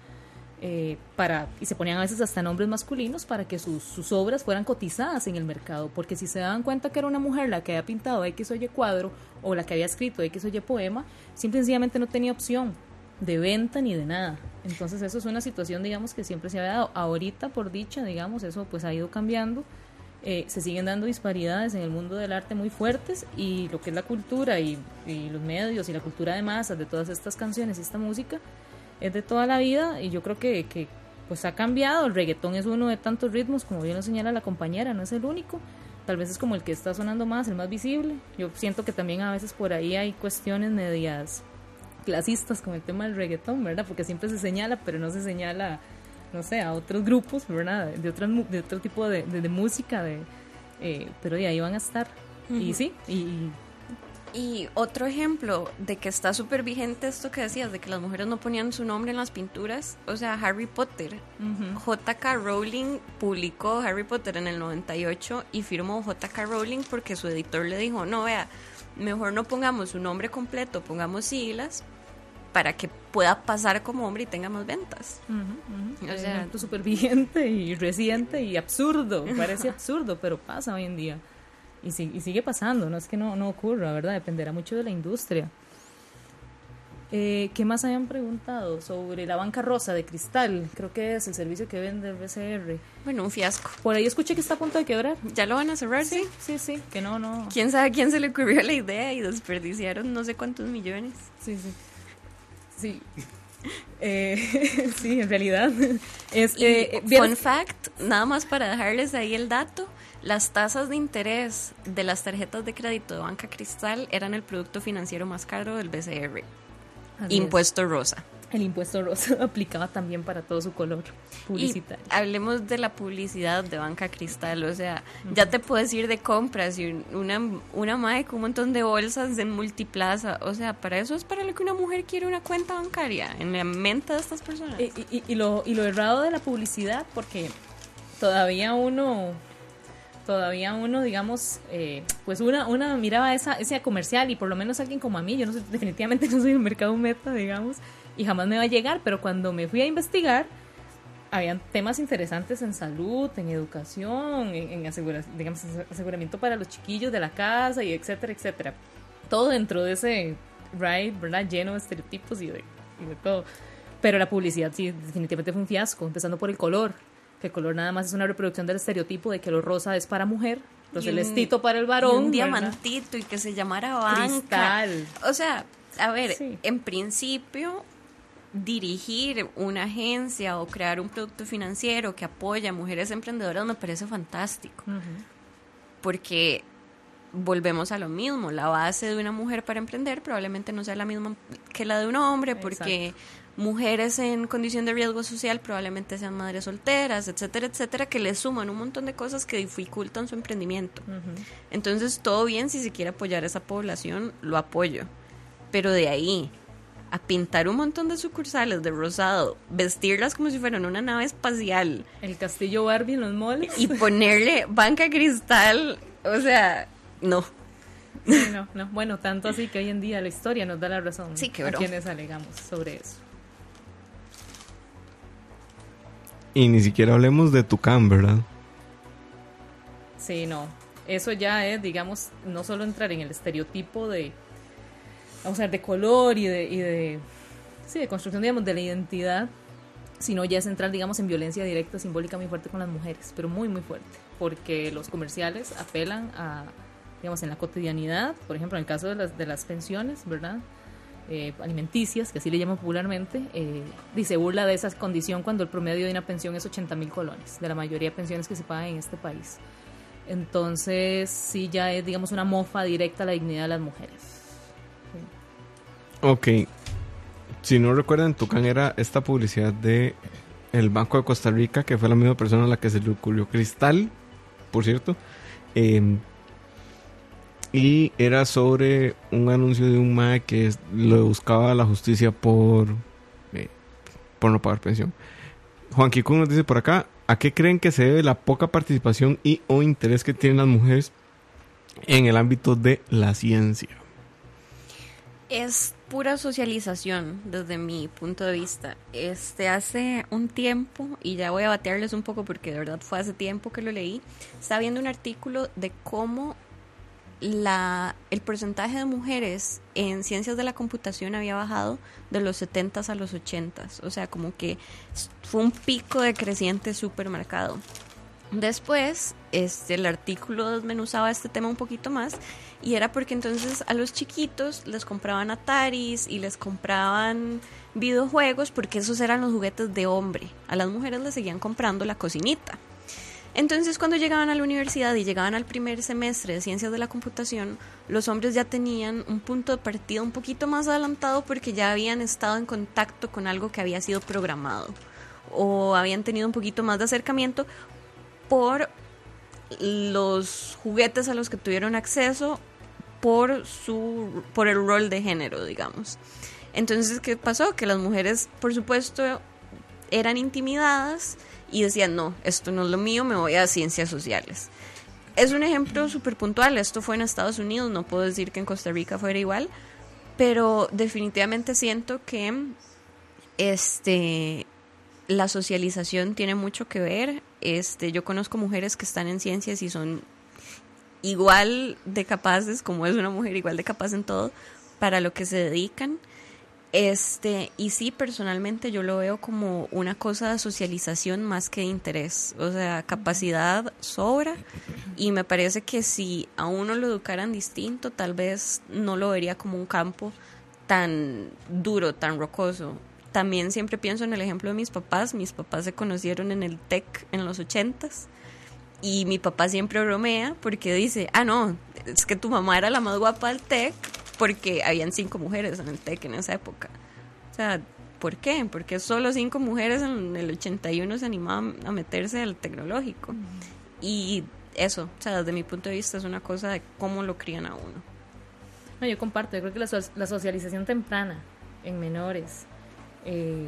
eh, para, y se ponían a veces hasta nombres masculinos para que sus, sus, obras fueran cotizadas en el mercado, porque si se daban cuenta que era una mujer la que había pintado X o Y cuadro o la que había escrito X o Y poema, simple y sencillamente no tenía opción de venta ni de nada. Entonces eso es una situación, digamos, que siempre se había dado. Ahorita, por dicha, digamos, eso pues ha ido cambiando. Eh, se siguen dando disparidades en el mundo del arte muy fuertes y lo que es la cultura y, los medios y la cultura de masas de todas estas canciones y esta música es de toda la vida y yo creo que, que pues ha cambiado. El reggaetón es uno de tantos ritmos, como bien lo señala la compañera, no es el único. Tal vez es como el que está sonando más, el más visible. Yo siento que también a veces por ahí hay cuestiones medias clasistas con el tema del reggaetón, ¿verdad? Porque siempre se señala, pero no se señala, no sé, a otros grupos, ¿verdad? De, otras, de otro tipo de, de, música, de, eh, pero de ahí van a estar. Y sí, y, y otro ejemplo de que está súper vigente esto que decías, de que las mujeres no ponían su nombre en las pinturas, o sea, Harry Potter. JK Rowling publicó Harry Potter en el 98 y firmó JK Rowling porque su editor le dijo, no, vea, mejor no pongamos su nombre completo, pongamos siglas para que pueda pasar como hombre y tenga más ventas. O sea, súper vigente y reciente y absurdo, parece absurdo, pero pasa hoy en día. Y, y, sigue pasando, no es que no, no ocurra, ¿verdad? Dependerá mucho de la industria. Eh, ¿Qué más habían preguntado? Sobre la banca rosa de cristal, creo que es el servicio que vende el BCR. Bueno, un fiasco. Por ahí escuché que está a punto de quebrar. ¿Ya lo van a cerrar? Sí, sí, sí, que no, no. ¿Quién sabe a quién se le ocurrió la idea y desperdiciaron no sé cuántos millones? Sí, sí. Sí. Eh, sí, en realidad. Es, eh, fun fact, nada más para dejarles ahí el dato, las tasas de interés de las tarjetas de crédito de Banca Cristal eran el producto financiero más caro del BCR impuesto rosa. El impuesto rosa aplicaba también para todo su color publicitario. hablemos de la publicidad de Banca Cristal, o sea, ya te puedes ir de compras y una, una madre con un montón de bolsas de multiplaza, o sea, para eso es para lo que una mujer quiere una cuenta bancaria, en la mente de estas personas. Y, y, lo, y lo errado de la publicidad, porque todavía uno todavía uno, digamos, eh, pues una, una miraba esa, ese comercial y por lo menos alguien como a mí, yo no sé, definitivamente no soy un mercado meta, digamos, y jamás me va a llegar, pero cuando me fui a investigar, habían temas interesantes en salud, en educación, en, digamos, aseguramiento para los chiquillos de la casa y etcétera, etcétera. Todo dentro de ese ride, ¿verdad? Lleno de estereotipos y de, y de todo. Pero la publicidad sí, definitivamente fue un fiasco, empezando por el color que el color nada más es una reproducción del estereotipo de que lo rosa es para mujer, lo celestito para el varón. un diamantito y que se llamara banca. O sea, a ver, en principio dirigir una agencia o crear un producto financiero que apoya a mujeres emprendedoras me parece fantástico. Porque volvemos a lo mismo, la base de una mujer para emprender probablemente no sea la misma que la de un hombre, porque mujeres en condición de riesgo social probablemente sean madres solteras, etcétera, etcétera, que le suman un montón de cosas que dificultan su emprendimiento. Entonces, todo bien, si se quiere apoyar a esa población, lo apoyo. Pero de ahí a pintar un montón de sucursales de rosado, vestirlas como si fueran una nave espacial. El castillo Barbie en los moles. Y ponerle banca cristal, o sea, no. no, no. Bueno, tanto así que hoy en día la historia nos da la razón sí, a quienes alegamos sobre eso. Y ni siquiera hablemos de Tucán, ¿verdad? Sí, no. Eso ya es, digamos, no solo entrar en el estereotipo de, a ver, de color y de, y de, sí, de construcción, digamos, de la identidad, sino ya es entrar, digamos, en violencia directa, simbólica muy fuerte con las mujeres, pero muy, muy fuerte, porque los comerciales apelan a, digamos, en la cotidianidad, por ejemplo, en el caso de las, de las pensiones, ¿verdad? Eh, alimenticias, que así le llaman popularmente, eh, y se burla de esa condición cuando el promedio de una pensión es 80 mil colones, de la mayoría de pensiones que se pagan en este país. Entonces, sí, ya es, digamos, una mofa directa a la dignidad de las mujeres. Ok. Si no recuerdan, Tucán era esta publicidad de el Banco de Costa Rica, que fue la misma persona a la que se le ocurrió Cristal, por cierto. Eh, y era sobre un anuncio de un MAE que lo buscaba la justicia por, eh, por no pagar pensión. Juan Kikun nos dice por acá, ¿a qué creen que se debe la poca participación y o interés que tienen las mujeres en el ámbito de la ciencia? Es pura socialización desde mi punto de vista. Este hace un tiempo, y ya voy a batearles un poco porque de verdad fue hace tiempo que lo leí, estaba viendo un artículo de cómo la, el porcentaje de mujeres en ciencias de la computación había bajado de los 70 a los 80. O sea, como que fue un pico de creciente súper marcado. Después, este, el artículo desmenuzaba este tema un poquito más y era porque entonces a los chiquitos les compraban Ataris y les compraban videojuegos porque esos eran los juguetes de hombre. A las mujeres les seguían comprando la cocinita. Entonces cuando llegaban a la universidad y llegaban al primer semestre de ciencias de la computación, los hombres ya tenían un punto de partida un poquito más adelantado porque ya habían estado en contacto con algo que había sido programado o habían tenido un poquito más de acercamiento por los juguetes a los que tuvieron acceso por su por el rol de género, digamos. Entonces, ¿qué pasó? Que las mujeres, por supuesto, eran intimidadas y decían, no, esto no es lo mío, me voy a ciencias sociales. Es un ejemplo súper puntual, esto fue en Estados Unidos, no puedo decir que en Costa Rica fuera igual, pero definitivamente siento que este la socialización tiene mucho que ver. Este, yo conozco mujeres que están en ciencias y son igual de capaces, como es una mujer igual de capaz en todo, para lo que se dedican. Este, y sí, personalmente yo lo veo como una cosa de socialización más que de interés. O sea, capacidad sobra. Y me parece que si a uno lo educaran distinto, tal vez no lo vería como un campo tan duro, tan rocoso. También siempre pienso en el ejemplo de mis papás. Mis papás se conocieron en el TEC en los ochentas. Y mi papá siempre bromea porque dice, ah, no, es que tu mamá era la más guapa del TEC porque habían cinco mujeres en el TEC en esa época. O sea, ¿por qué? Porque solo cinco mujeres en el 81 se animaban a meterse al tecnológico. Y eso, o sea, desde mi punto de vista es una cosa de cómo lo crían a uno. No, yo comparto, yo creo que la, la socialización temprana en menores, eh,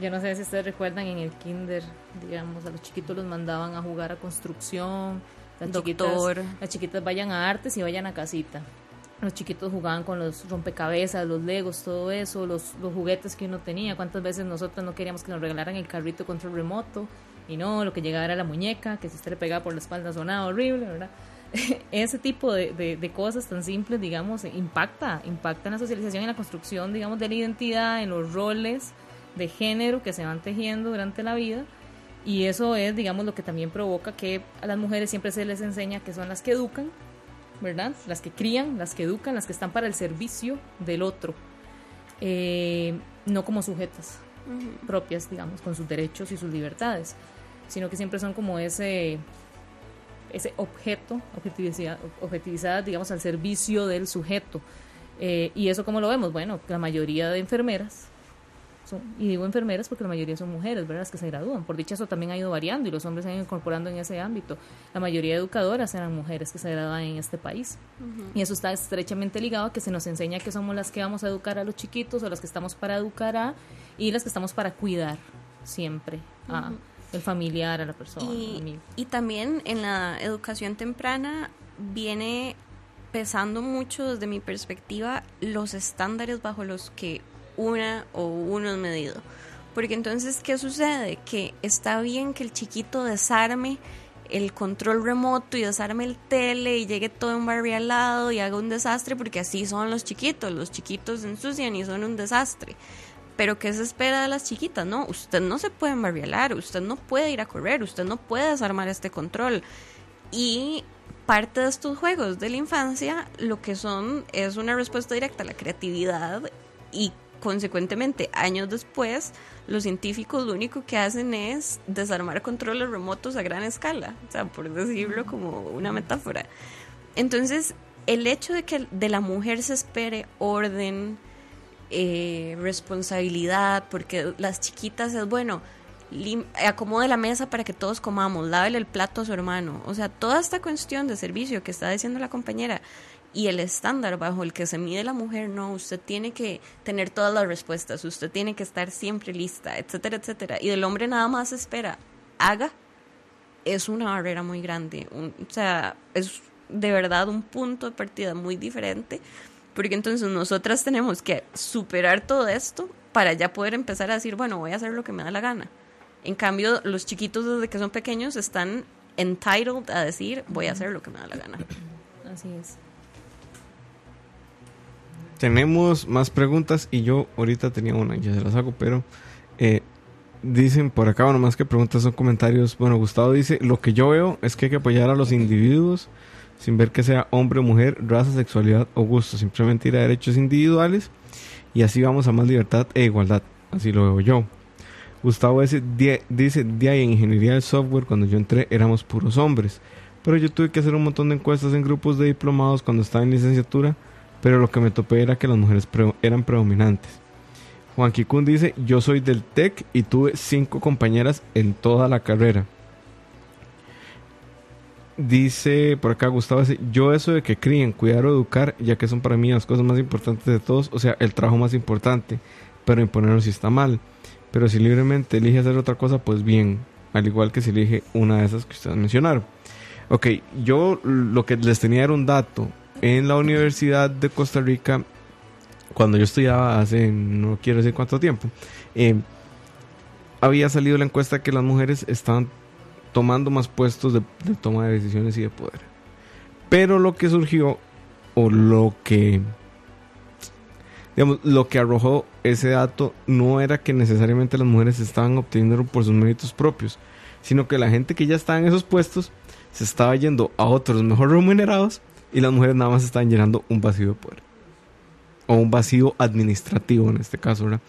yo no sé si ustedes recuerdan en el kinder, digamos, a los chiquitos los mandaban a jugar a construcción, las, Chiquitas, las chiquitas vayan a artes y vayan a casita los chiquitos jugaban con los rompecabezas, los legos, todo eso, los, los juguetes que uno tenía. ¿Cuántas veces nosotros no queríamos que nos regalaran el carrito control remoto? Y no, lo que llegaba era la muñeca, que si usted le pegaba por la espalda sonaba horrible, ¿verdad? Ese tipo de, de, cosas tan simples, digamos, impacta, impacta en la socialización en la construcción, digamos, de la identidad, en los roles de género que se van tejiendo durante la vida. Y eso es, digamos, lo que también provoca que a las mujeres siempre se les enseña que son las que educan ¿verdad? Las que crían, las que educan, las que están para el servicio del otro, eh, no como sujetas propias, digamos, con sus derechos y sus libertades, sino que siempre son como ese ese objeto objetivizadas, digamos, al servicio del sujeto. Eh, y eso como lo vemos, bueno, la mayoría de enfermeras y digo enfermeras porque la mayoría son mujeres, ¿verdad? Las que se gradúan. Por dicha eso también ha ido variando y los hombres se han ido incorporando en ese ámbito. La mayoría de educadoras eran mujeres que se gradúan en este país. Y eso está estrechamente ligado a que se nos enseña que somos las que vamos a educar a los chiquitos o las que estamos para educar a y las que estamos para cuidar siempre a el familiar, a la persona. Y, y también en la educación temprana viene pesando mucho desde mi perspectiva los estándares bajo los que una o uno es medido. Porque entonces, ¿qué sucede? Que está bien que el chiquito desarme el control remoto y desarme el tele y llegue todo lado y haga un desastre porque así son los chiquitos, los chiquitos se ensucian y son un desastre. Pero ¿qué se espera de las chiquitas? No, usted no se puede embarrialar, usted no puede ir a correr, usted no puede desarmar este control. Y parte de estos juegos de la infancia lo que son es una respuesta directa a la creatividad y consecuentemente, años después, los científicos lo único que hacen es desarmar controles remotos a gran escala, o sea, por decirlo como una metáfora. Entonces, el hecho de que de la mujer se espere orden, eh, responsabilidad, porque las chiquitas es bueno, acomode la mesa para que todos comamos, lávele el plato a su hermano, o sea, toda esta cuestión de servicio que está diciendo la compañera, y el estándar bajo el que se mide la mujer, no, usted tiene que tener todas las respuestas, usted tiene que estar siempre lista, etcétera, etcétera. Y del hombre nada más espera, haga, es una barrera muy grande. o sea, es de verdad un punto de partida muy diferente, porque entonces nosotras tenemos que superar todo esto para ya poder empezar a decir, bueno, voy a hacer lo que me da la gana. En cambio, los chiquitos desde que son pequeños están entitled a decir, voy a hacer lo que me da la gana. Así es. Tenemos más preguntas y yo ahorita tenía una, ya se las hago, pero eh, dicen por acá, bueno, más que preguntas son comentarios. Bueno, Gustavo dice, lo que yo veo es que hay que apoyar a los individuos sin ver que sea hombre o mujer, raza, sexualidad o gusto, simplemente ir a derechos individuales y así vamos a más libertad e igualdad. Así lo veo yo. Gustavo dice, dice, día en ingeniería del software, cuando yo entré éramos puros hombres. Pero yo tuve que hacer un montón de encuestas en grupos de diplomados cuando estaba en licenciatura, pero lo que me topé era que las mujeres eran predominantes. Juan Kikun dice, yo soy del TEC y tuve cinco compañeras en toda la carrera. Dice por acá Gustavo, yo eso de que críen, cuidar o educar, ya que son para mí las cosas más importantes de todos, o sea, el trabajo más importante, pero imponerlo si está mal. Pero si libremente elige hacer otra cosa, pues bien, al igual que si elige una de esas que ustedes mencionaron. Ok, yo lo que les tenía era un dato. En la Universidad de Costa Rica, cuando yo estudiaba hace no quiero decir cuánto tiempo, eh, había salido la encuesta que las mujeres estaban tomando más puestos de, toma de decisiones y de poder. Pero lo que surgió, o lo que, digamos, lo que arrojó ese dato no era que necesariamente las mujeres estaban obteniendo por sus méritos propios, sino que la gente que ya estaba en esos puestos se estaba yendo a otros mejor remunerados y las mujeres nada más estaban llenando un vacío de poder. O un vacío administrativo en este caso, ¿verdad?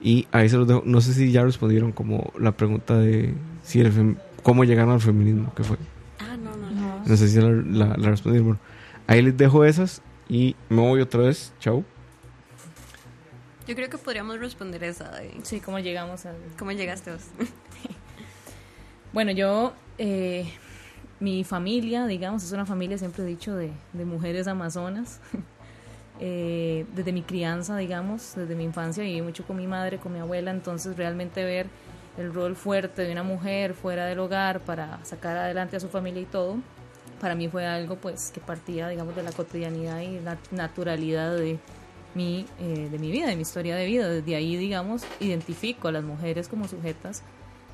Y ahí se los dejo. No sé si ya respondieron como la pregunta de si el cómo llegaron al feminismo, que fue. Ah, no, no, no. No sé si la, la, la respondieron. ahí les dejo esas y me voy otra vez. Chau. Yo creo que podríamos responder esa. De... Sí, ¿cómo llegamos a...? ¿Cómo llegaste vos? bueno, yo... Eh, mi familia, digamos, es una familia, siempre he dicho, de, de mujeres amazonas. eh, desde mi crianza, digamos, desde mi infancia viví mucho con mi madre, con mi abuela, entonces realmente ver el rol fuerte de una mujer fuera del hogar para sacar adelante a su familia y todo, para mí fue algo pues que partía, digamos, de la cotidianidad y la naturalidad de mi, eh, de mi vida, de mi historia de vida. Desde ahí, digamos, identifico a las mujeres como sujetas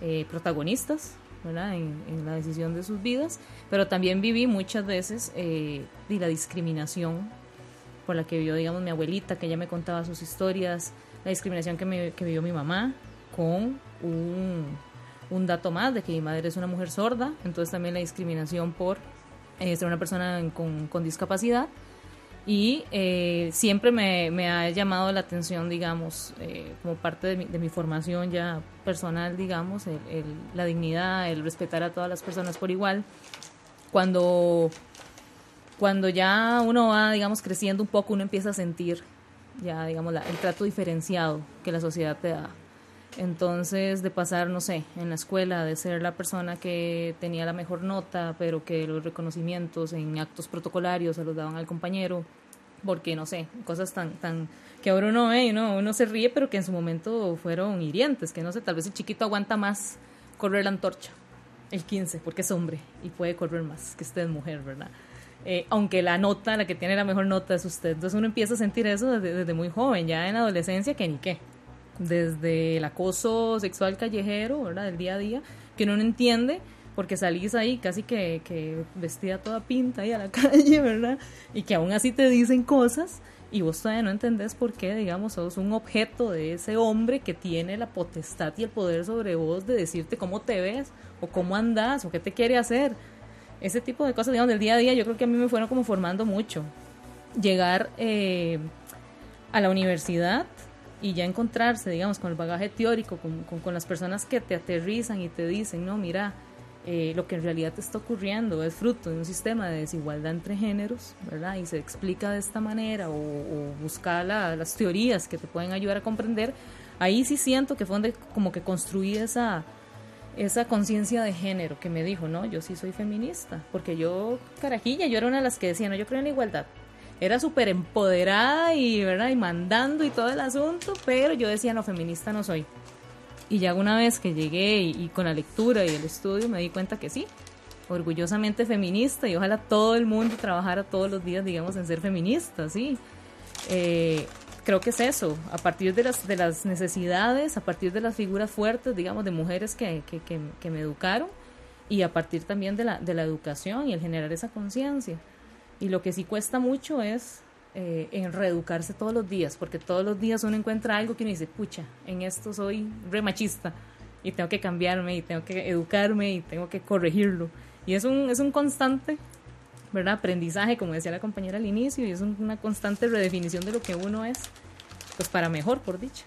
eh, protagonistas ¿verdad? En, en, la decisión de sus vidas, pero también viví muchas veces eh, la discriminación por la que vivió, digamos, mi abuelita, que ella me contaba sus historias, la discriminación que, me, que vivió mi mamá, con un, dato más de que mi madre es una mujer sorda, entonces también la discriminación por eh, ser una persona con, discapacidad. Y eh, siempre me, ha llamado la atención, digamos, eh, como parte de mi, formación ya personal, digamos, la dignidad, el respetar a todas las personas por igual. Cuando, cuando ya uno va, digamos, creciendo un poco, uno empieza a sentir ya, digamos, el trato diferenciado que la sociedad te da. Entonces, de pasar, no sé, en la escuela, de ser la persona que tenía la mejor nota, pero que los reconocimientos en actos protocolarios se los daban al compañero, porque, no sé, cosas tan, tan que ahora uno ve, ¿no? uno se ríe, pero que en su momento fueron hirientes, que no sé, tal vez el chiquito aguanta más correr la antorcha, el 15, porque es hombre y puede correr más, que usted mujer, ¿verdad? Eh, aunque la nota, la que tiene la mejor nota es usted. Entonces uno empieza a sentir eso desde, desde muy joven, ya en la adolescencia, que ni qué desde el acoso sexual callejero, ¿verdad? Del día a día, que uno no entiende porque salís ahí casi que, que vestida toda pinta ahí a la calle, ¿verdad? Y que aún así te dicen cosas y vos todavía no entendés por qué, digamos, sos un objeto de ese hombre que tiene la potestad y el poder sobre vos de decirte cómo te ves o cómo andás o qué te quiere hacer. Ese tipo de cosas, digamos, del día a día, yo creo que a mí me fueron como formando mucho. Llegar eh, a la universidad y ya encontrarse, digamos, con el bagaje teórico, con, con, las personas que te aterrizan y te dicen, no, mira, eh, lo que en realidad te está ocurriendo es fruto de un sistema de desigualdad entre géneros, ¿verdad? Y se explica de esta manera o, o buscar la, las teorías que te pueden ayudar a comprender, ahí sí siento que fue donde como que construí esa, esa conciencia de género que me dijo, no, yo sí soy feminista, porque yo, carajilla, yo era una de las que decía, no, yo creo en la igualdad, era súper empoderada y, ¿verdad? y mandando y todo el asunto, pero yo decía, no, feminista no soy. Y ya una vez que llegué y, con la lectura y el estudio me di cuenta que sí, orgullosamente feminista y ojalá todo el mundo trabajara todos los días, digamos, en ser feminista, sí. Eh, creo que es eso, a partir de las, de las necesidades, a partir de las figuras fuertes, digamos, de mujeres que, que, que, me educaron y a partir también de la, de la educación y el generar esa conciencia. Y lo que sí cuesta mucho es eh, en reeducarse todos los días, porque todos los días uno encuentra algo que uno dice, pucha, en esto soy re machista y tengo que cambiarme y tengo que educarme y tengo que corregirlo. Y es un, es un constante, ¿verdad? Aprendizaje, como decía la compañera al inicio, y es una constante redefinición de lo que uno es, pues para mejor, por dicha.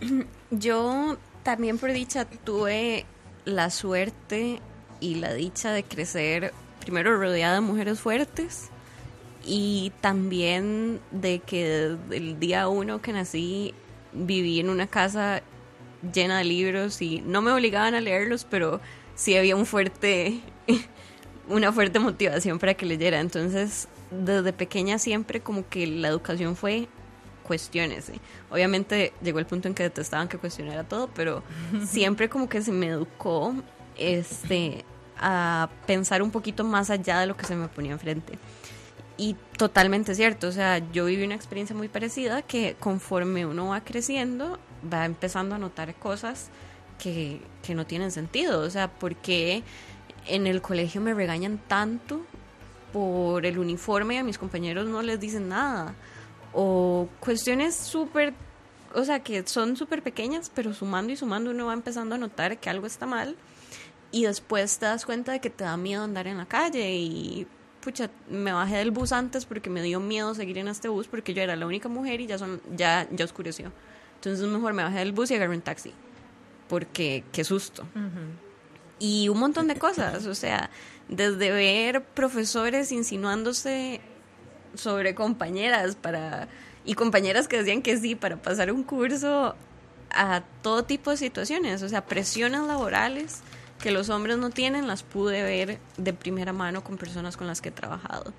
Yo también por dicha tuve la suerte y la dicha de crecer primero rodeada de mujeres fuertes y también de que el día uno que nací viví en una casa llena de libros y no me obligaban a leerlos, pero sí había un fuerte, una fuerte motivación para que leyera. Entonces, desde pequeña siempre como que la educación fue cuestiones. Obviamente llegó el punto en que detestaban que cuestionara todo, pero siempre como que se me educó este a pensar un poquito más allá de lo que se me ponía enfrente. Y totalmente cierto, o sea, yo viví una experiencia muy parecida que conforme uno va creciendo, va empezando a notar cosas que, que no tienen sentido. O sea, ¿por qué en el colegio me regañan tanto por el uniforme y a mis compañeros no les dicen nada? O cuestiones súper, o sea, que son súper pequeñas, pero sumando y sumando uno va empezando a notar que algo está mal y después te das cuenta de que te da miedo andar en la calle y pucha, me bajé del bus antes porque me dio miedo seguir en este bus porque yo era la única mujer y ya son ya ya oscureció. Entonces mejor me bajé del bus y agarré un taxi. Porque qué susto. Y un montón de cosas, o sea, desde ver profesores insinuándose sobre compañeras para y compañeras que decían que sí para pasar un curso a todo tipo de situaciones, o sea, presiones laborales que los hombres no tienen, las pude ver de primera mano con personas con las que he trabajado.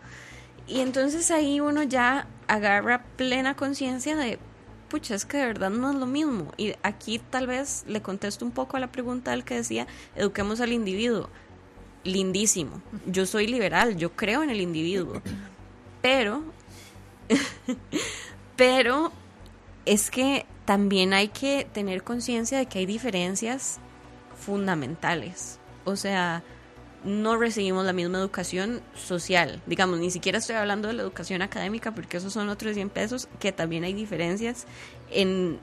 Y entonces ahí uno ya agarra plena conciencia de, pucha, es que de verdad no es lo mismo. Y aquí tal vez le contesto un poco a la pregunta del que decía, eduquemos al individuo. Lindísimo. Yo soy liberal, yo creo en el individuo. Pero, pero es que también hay que tener conciencia de que hay diferencias fundamentales. O sea, no recibimos la misma educación social. Digamos, ni siquiera estoy hablando de la educación académica porque esos son otros 100 pesos, que también hay diferencias en,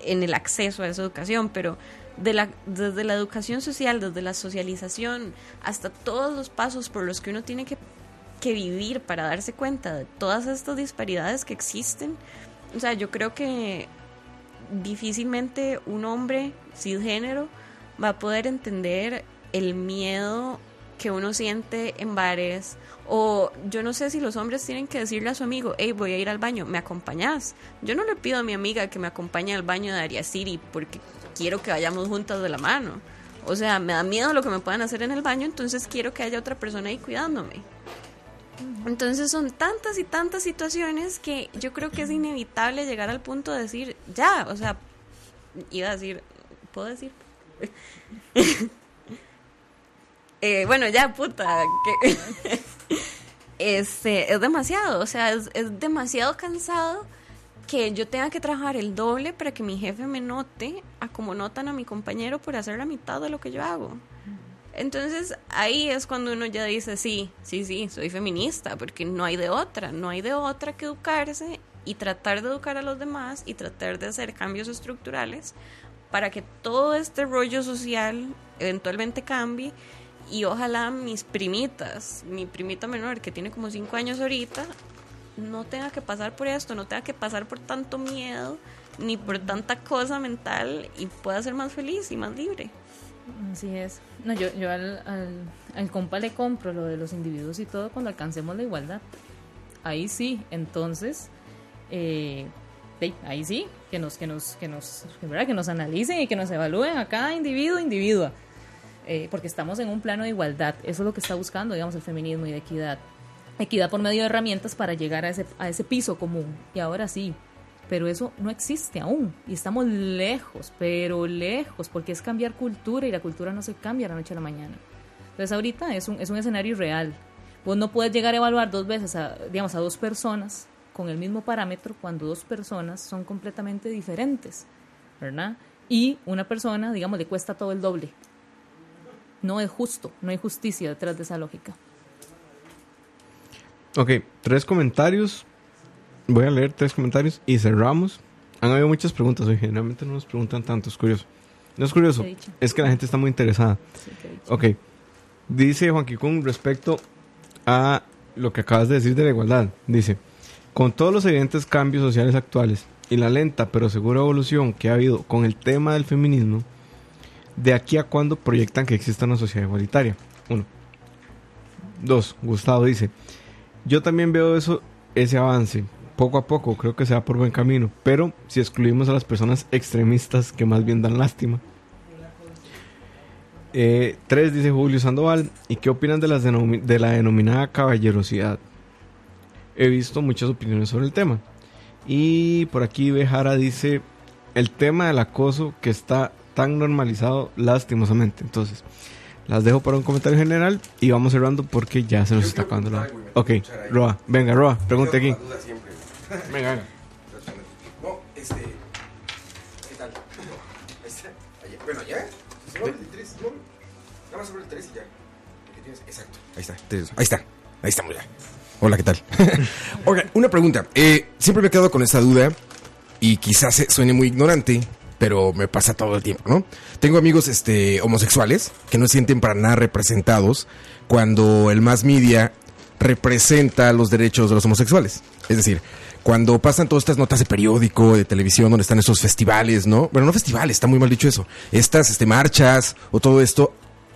en el acceso a esa educación, pero de la, desde la educación social, desde la socialización, hasta todos los pasos por los que uno tiene que, que vivir para darse cuenta de todas estas disparidades que existen. O sea, yo creo que difícilmente un hombre cisgénero va a poder entender el miedo que uno siente en bares o yo no sé si los hombres tienen que decirle a su amigo, hey, voy a ir al baño, ¿me acompañas? Yo no le pido a mi amiga que me acompañe al baño de Aria City porque quiero que vayamos juntas de la mano. O sea, me da miedo lo que me puedan hacer en el baño, entonces quiero que haya otra persona ahí cuidándome. Entonces son tantas y tantas situaciones que yo creo que es inevitable llegar al punto de decir, ya, o sea, iba a decir, ¿puedo decir? Eh, bueno, ya, puta. Que este, es demasiado, o sea, es, demasiado cansado que yo tenga que trabajar el doble para que mi jefe me note a como notan a mi compañero por hacer la mitad de lo que yo hago. Entonces ahí es cuando uno ya dice, sí, sí, sí, soy feminista, porque no hay de otra, no hay de otra que educarse y tratar de educar a los demás y tratar de hacer cambios estructurales para que todo este rollo social eventualmente cambie y ojalá mis primitas, mi primita menor que tiene como 5 años ahorita, no tenga que pasar por esto, no tenga que pasar por tanto miedo ni por tanta cosa mental y pueda ser más feliz y más libre. Así es. No, yo, yo al, al, compa le compro lo de los individuos y todo cuando alcancemos la igualdad. Ahí sí, entonces, eh, ahí sí, que nos, que nos, que nos, ¿verdad? que nos analicen y que nos evalúen a cada individuo, individua. Eh, porque estamos en un plano de igualdad, eso es lo que está buscando, digamos, el feminismo y de equidad. equidad por medio de herramientas para llegar a ese, a ese piso común. Y ahora sí, pero eso no existe aún y estamos lejos, pero lejos, porque es cambiar cultura y la cultura no se cambia de la noche a la mañana. Entonces ahorita es un, es un escenario real. Vos no puedes llegar a evaluar dos veces, a, digamos, a dos personas con el mismo parámetro cuando dos personas son completamente diferentes, ¿verdad? Y una persona, digamos, le cuesta todo el doble. No es justo, no hay justicia detrás de esa lógica. Ok, tres comentarios. Voy a leer tres comentarios y cerramos. Han habido muchas preguntas hoy. Generalmente no nos preguntan tanto, es curioso. No es curioso, es que la gente está muy interesada. Sí. Ok, dice Juan Kikun respecto a lo que acabas de decir de la igualdad. Dice, con todos los evidentes cambios sociales actuales y la lenta pero segura evolución que ha habido con el tema del feminismo, ¿de aquí a cuándo proyectan que exista una sociedad igualitaria? Uno. Dos, Gustavo dice, yo también veo eso, ese avance. Poco a poco creo que se va por buen camino, pero si excluimos a las personas extremistas que más bien dan lástima. Eh, tres, dice Julio Sandoval, ¿y qué opinan de, las de la denominada caballerosidad? He visto muchas opiniones sobre el tema. Y por aquí Bejara dice, el tema del acoso que está tan normalizado lastimosamente. Entonces, las dejo para un comentario general y vamos cerrando porque ya se nos está acabando la... Ok, Roa, venga, Roa, pregunte aquí. Venga, venga. No, este. ¿Qué tal? Está. Allá. Bueno, allá. Se mueve el 3, no. Nada más sobre el 3 y ya. Exacto. Ahí está. Ahí está. Ahí estamos ya. Hola, ¿qué tal? Oiga, una pregunta. Eh, siempre me he quedado con esa duda y quizás se- suene muy ignorante, pero me pasa todo el tiempo, ¿no? Tengo amigos este, homosexuales que no se sienten para nada representados cuando el mass media representa los derechos de los homosexuales. Es decir, cuando pasan todas estas notas de periódico, de televisión, donde están esos festivales, ¿no? Bueno, no festivales, está muy mal dicho eso. Estas este, marchas o todo esto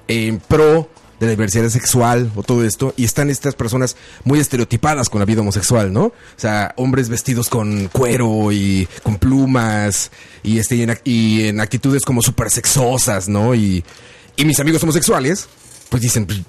en pro de la diversidad sexual o todo esto, y están estas personas muy estereotipadas con la vida homosexual, ¿no? O sea, hombres vestidos con cuero y con plumas y, este, y, en, actitudes como súper sexosas, ¿no? Y, y mis amigos homosexuales, pues dicen, pues,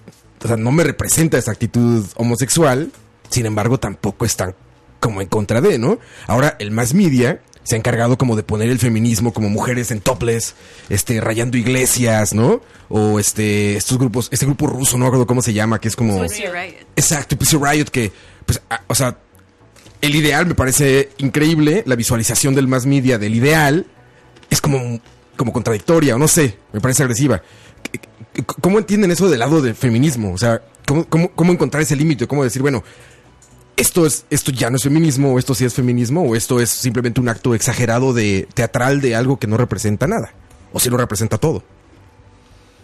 o sea, no me representa esa actitud homosexual, sin embargo, tampoco están como en contra de, ¿no? Ahora, el mass media se ha encargado como de poner el feminismo como mujeres en topless, este, rayando iglesias, ¿no? O este, estos grupos, este grupo ruso, no me acuerdo cómo se llama, que es como... Pussy Riot. Exacto, Pussy Riot, que, pues, a- o sea, el ideal me parece increíble, la visualización del mass media del ideal es como, como contradictoria, o no sé, me parece agresiva. ¿Cómo entienden eso del lado del feminismo? O sea, ¿cómo, cómo, cómo encontrar ese límite? ¿Cómo decir, bueno, esto, es, esto ya no es feminismo, o esto sí es feminismo, o esto es simplemente un acto exagerado de teatral de algo que no representa nada? O si lo representa todo.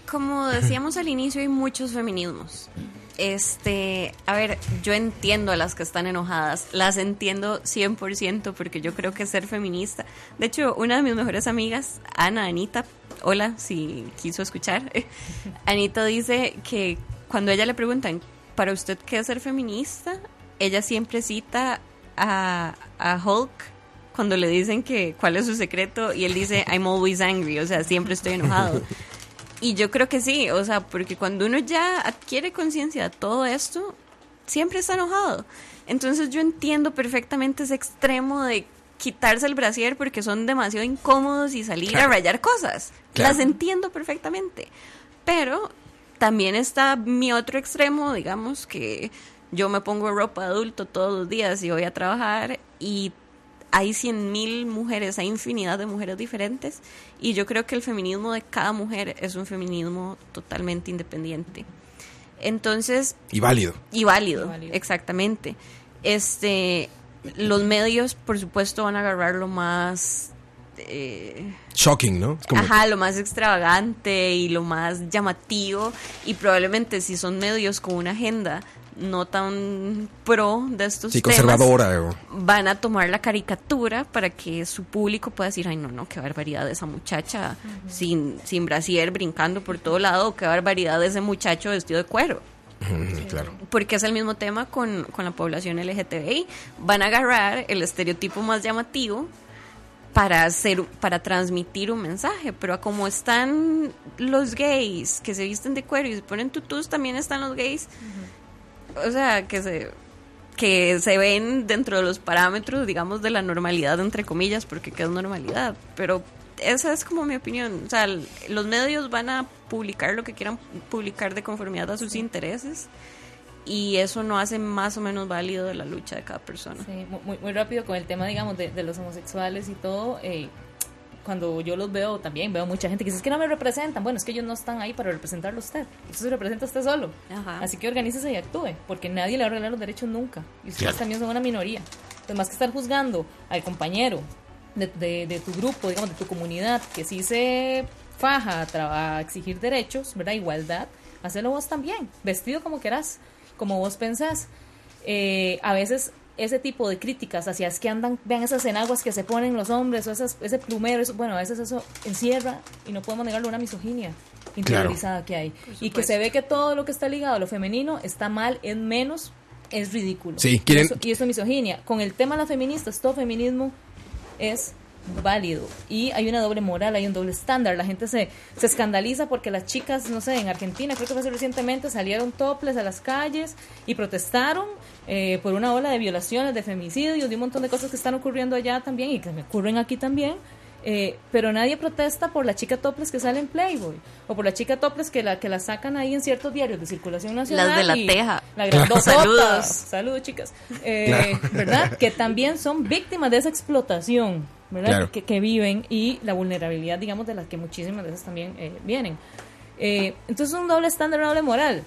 Como decíamos al inicio, hay muchos feminismos. Este, a ver, yo entiendo a las que están enojadas, las entiendo 100% porque yo creo que ser feminista. De hecho, una de mis mejores amigas, Ana, Anita, hola, si quiso escuchar, Anita dice que cuando a ella le preguntan, ¿para usted qué es ser feminista? Ella siempre cita a, a Hulk cuando le dicen que cuál es su secreto y él dice, I'm always angry, o sea, siempre estoy enojado. Y yo creo que sí, o sea, porque cuando uno ya adquiere conciencia de todo esto, siempre está enojado. Entonces yo entiendo perfectamente ese extremo de quitarse el brasier porque son demasiado incómodos y salir Claro. a rayar cosas. Claro. Las entiendo perfectamente. Pero también está mi otro extremo, digamos, que yo me pongo ropa adulto todos los días y voy a trabajar y hay cien mil mujeres, hay infinidad de mujeres diferentes y yo creo que el feminismo de cada mujer es un feminismo totalmente independiente. Entonces, Y válido. y válido, Y válido. exactamente. Este, los medios, por supuesto, van a agarrar lo más, eh, Shocking, ¿no? Como- ajá, lo más extravagante y lo más llamativo y probablemente si son medios con una agenda no tan pro de estos sí, temas, conservadora. o- van a tomar la caricatura para que su público pueda decir, ay, no, no, qué barbaridad de esa muchacha sin, sin brasier brincando por todo lado, o qué barbaridad de ese muchacho vestido de cuero. Claro. Porque es el mismo tema con, con la población LGTBI. Van a agarrar el estereotipo más llamativo para hacer para transmitir un mensaje, pero a como están los gays que se visten de cuero y se ponen tutús, también están los gays o sea, que se que se ven dentro de los parámetros, digamos, de la normalidad, entre comillas, porque ¿qué es normalidad? Pero esa es como mi opinión. O sea, los medios van a publicar lo que quieran publicar de conformidad a sus intereses y eso no hace más o menos válido la lucha de cada persona. Sí, mu- muy, muy rápido con el tema, digamos, de, de los homosexuales y todo. eh, cuando yo los veo también, veo mucha gente que dice es que no me representan. Bueno, es que ellos no están ahí para representarlo a usted. Usted se representa a usted solo. Ajá. Así que organícese y actúe, porque nadie le va a arreglar los derechos nunca. Y ustedes Claro. también son una minoría. Entonces, más que estar juzgando al compañero de, de- de tu grupo, digamos, de tu comunidad, que sí se faja a, tra- a exigir derechos, ¿verdad? Igualdad, hacelo vos también, vestido como querás, como vos pensás. Eh, a veces ese tipo de críticas hacia es que andan, vean esas enaguas que se ponen los hombres o esas, ese plumero, eso, bueno, a veces eso encierra y no podemos negarlo una misoginia interiorizada que hay. Y que se ve que todo lo que está ligado a lo femenino está mal, es menos, es ridículo. Sí, quieren- Y eso, y eso es misoginia. Con el tema de las feministas, todo feminismo es válido y hay una doble moral, hay un doble estándar. La gente se, se escandaliza porque las chicas, no sé, en Argentina, creo que fue recientemente, salieron toples a las calles y protestaron eh, por una ola de violaciones, de femicidios, de un montón de cosas que están ocurriendo allá también y que me ocurren aquí también. Eh, pero nadie protesta por la chica topless que sale en Playboy o por la chica topless que la que la sacan ahí en ciertos diarios de circulación nacional. Las de la y teja. La grandotota. Saludos. Saludos, chicas. Eh, ¿Verdad? Que también son víctimas de esa explotación, ¿verdad? Claro. Que, que viven y la vulnerabilidad, digamos, de la que muchísimas veces también eh, vienen. Eh, entonces es un doble estándar, una doble moral.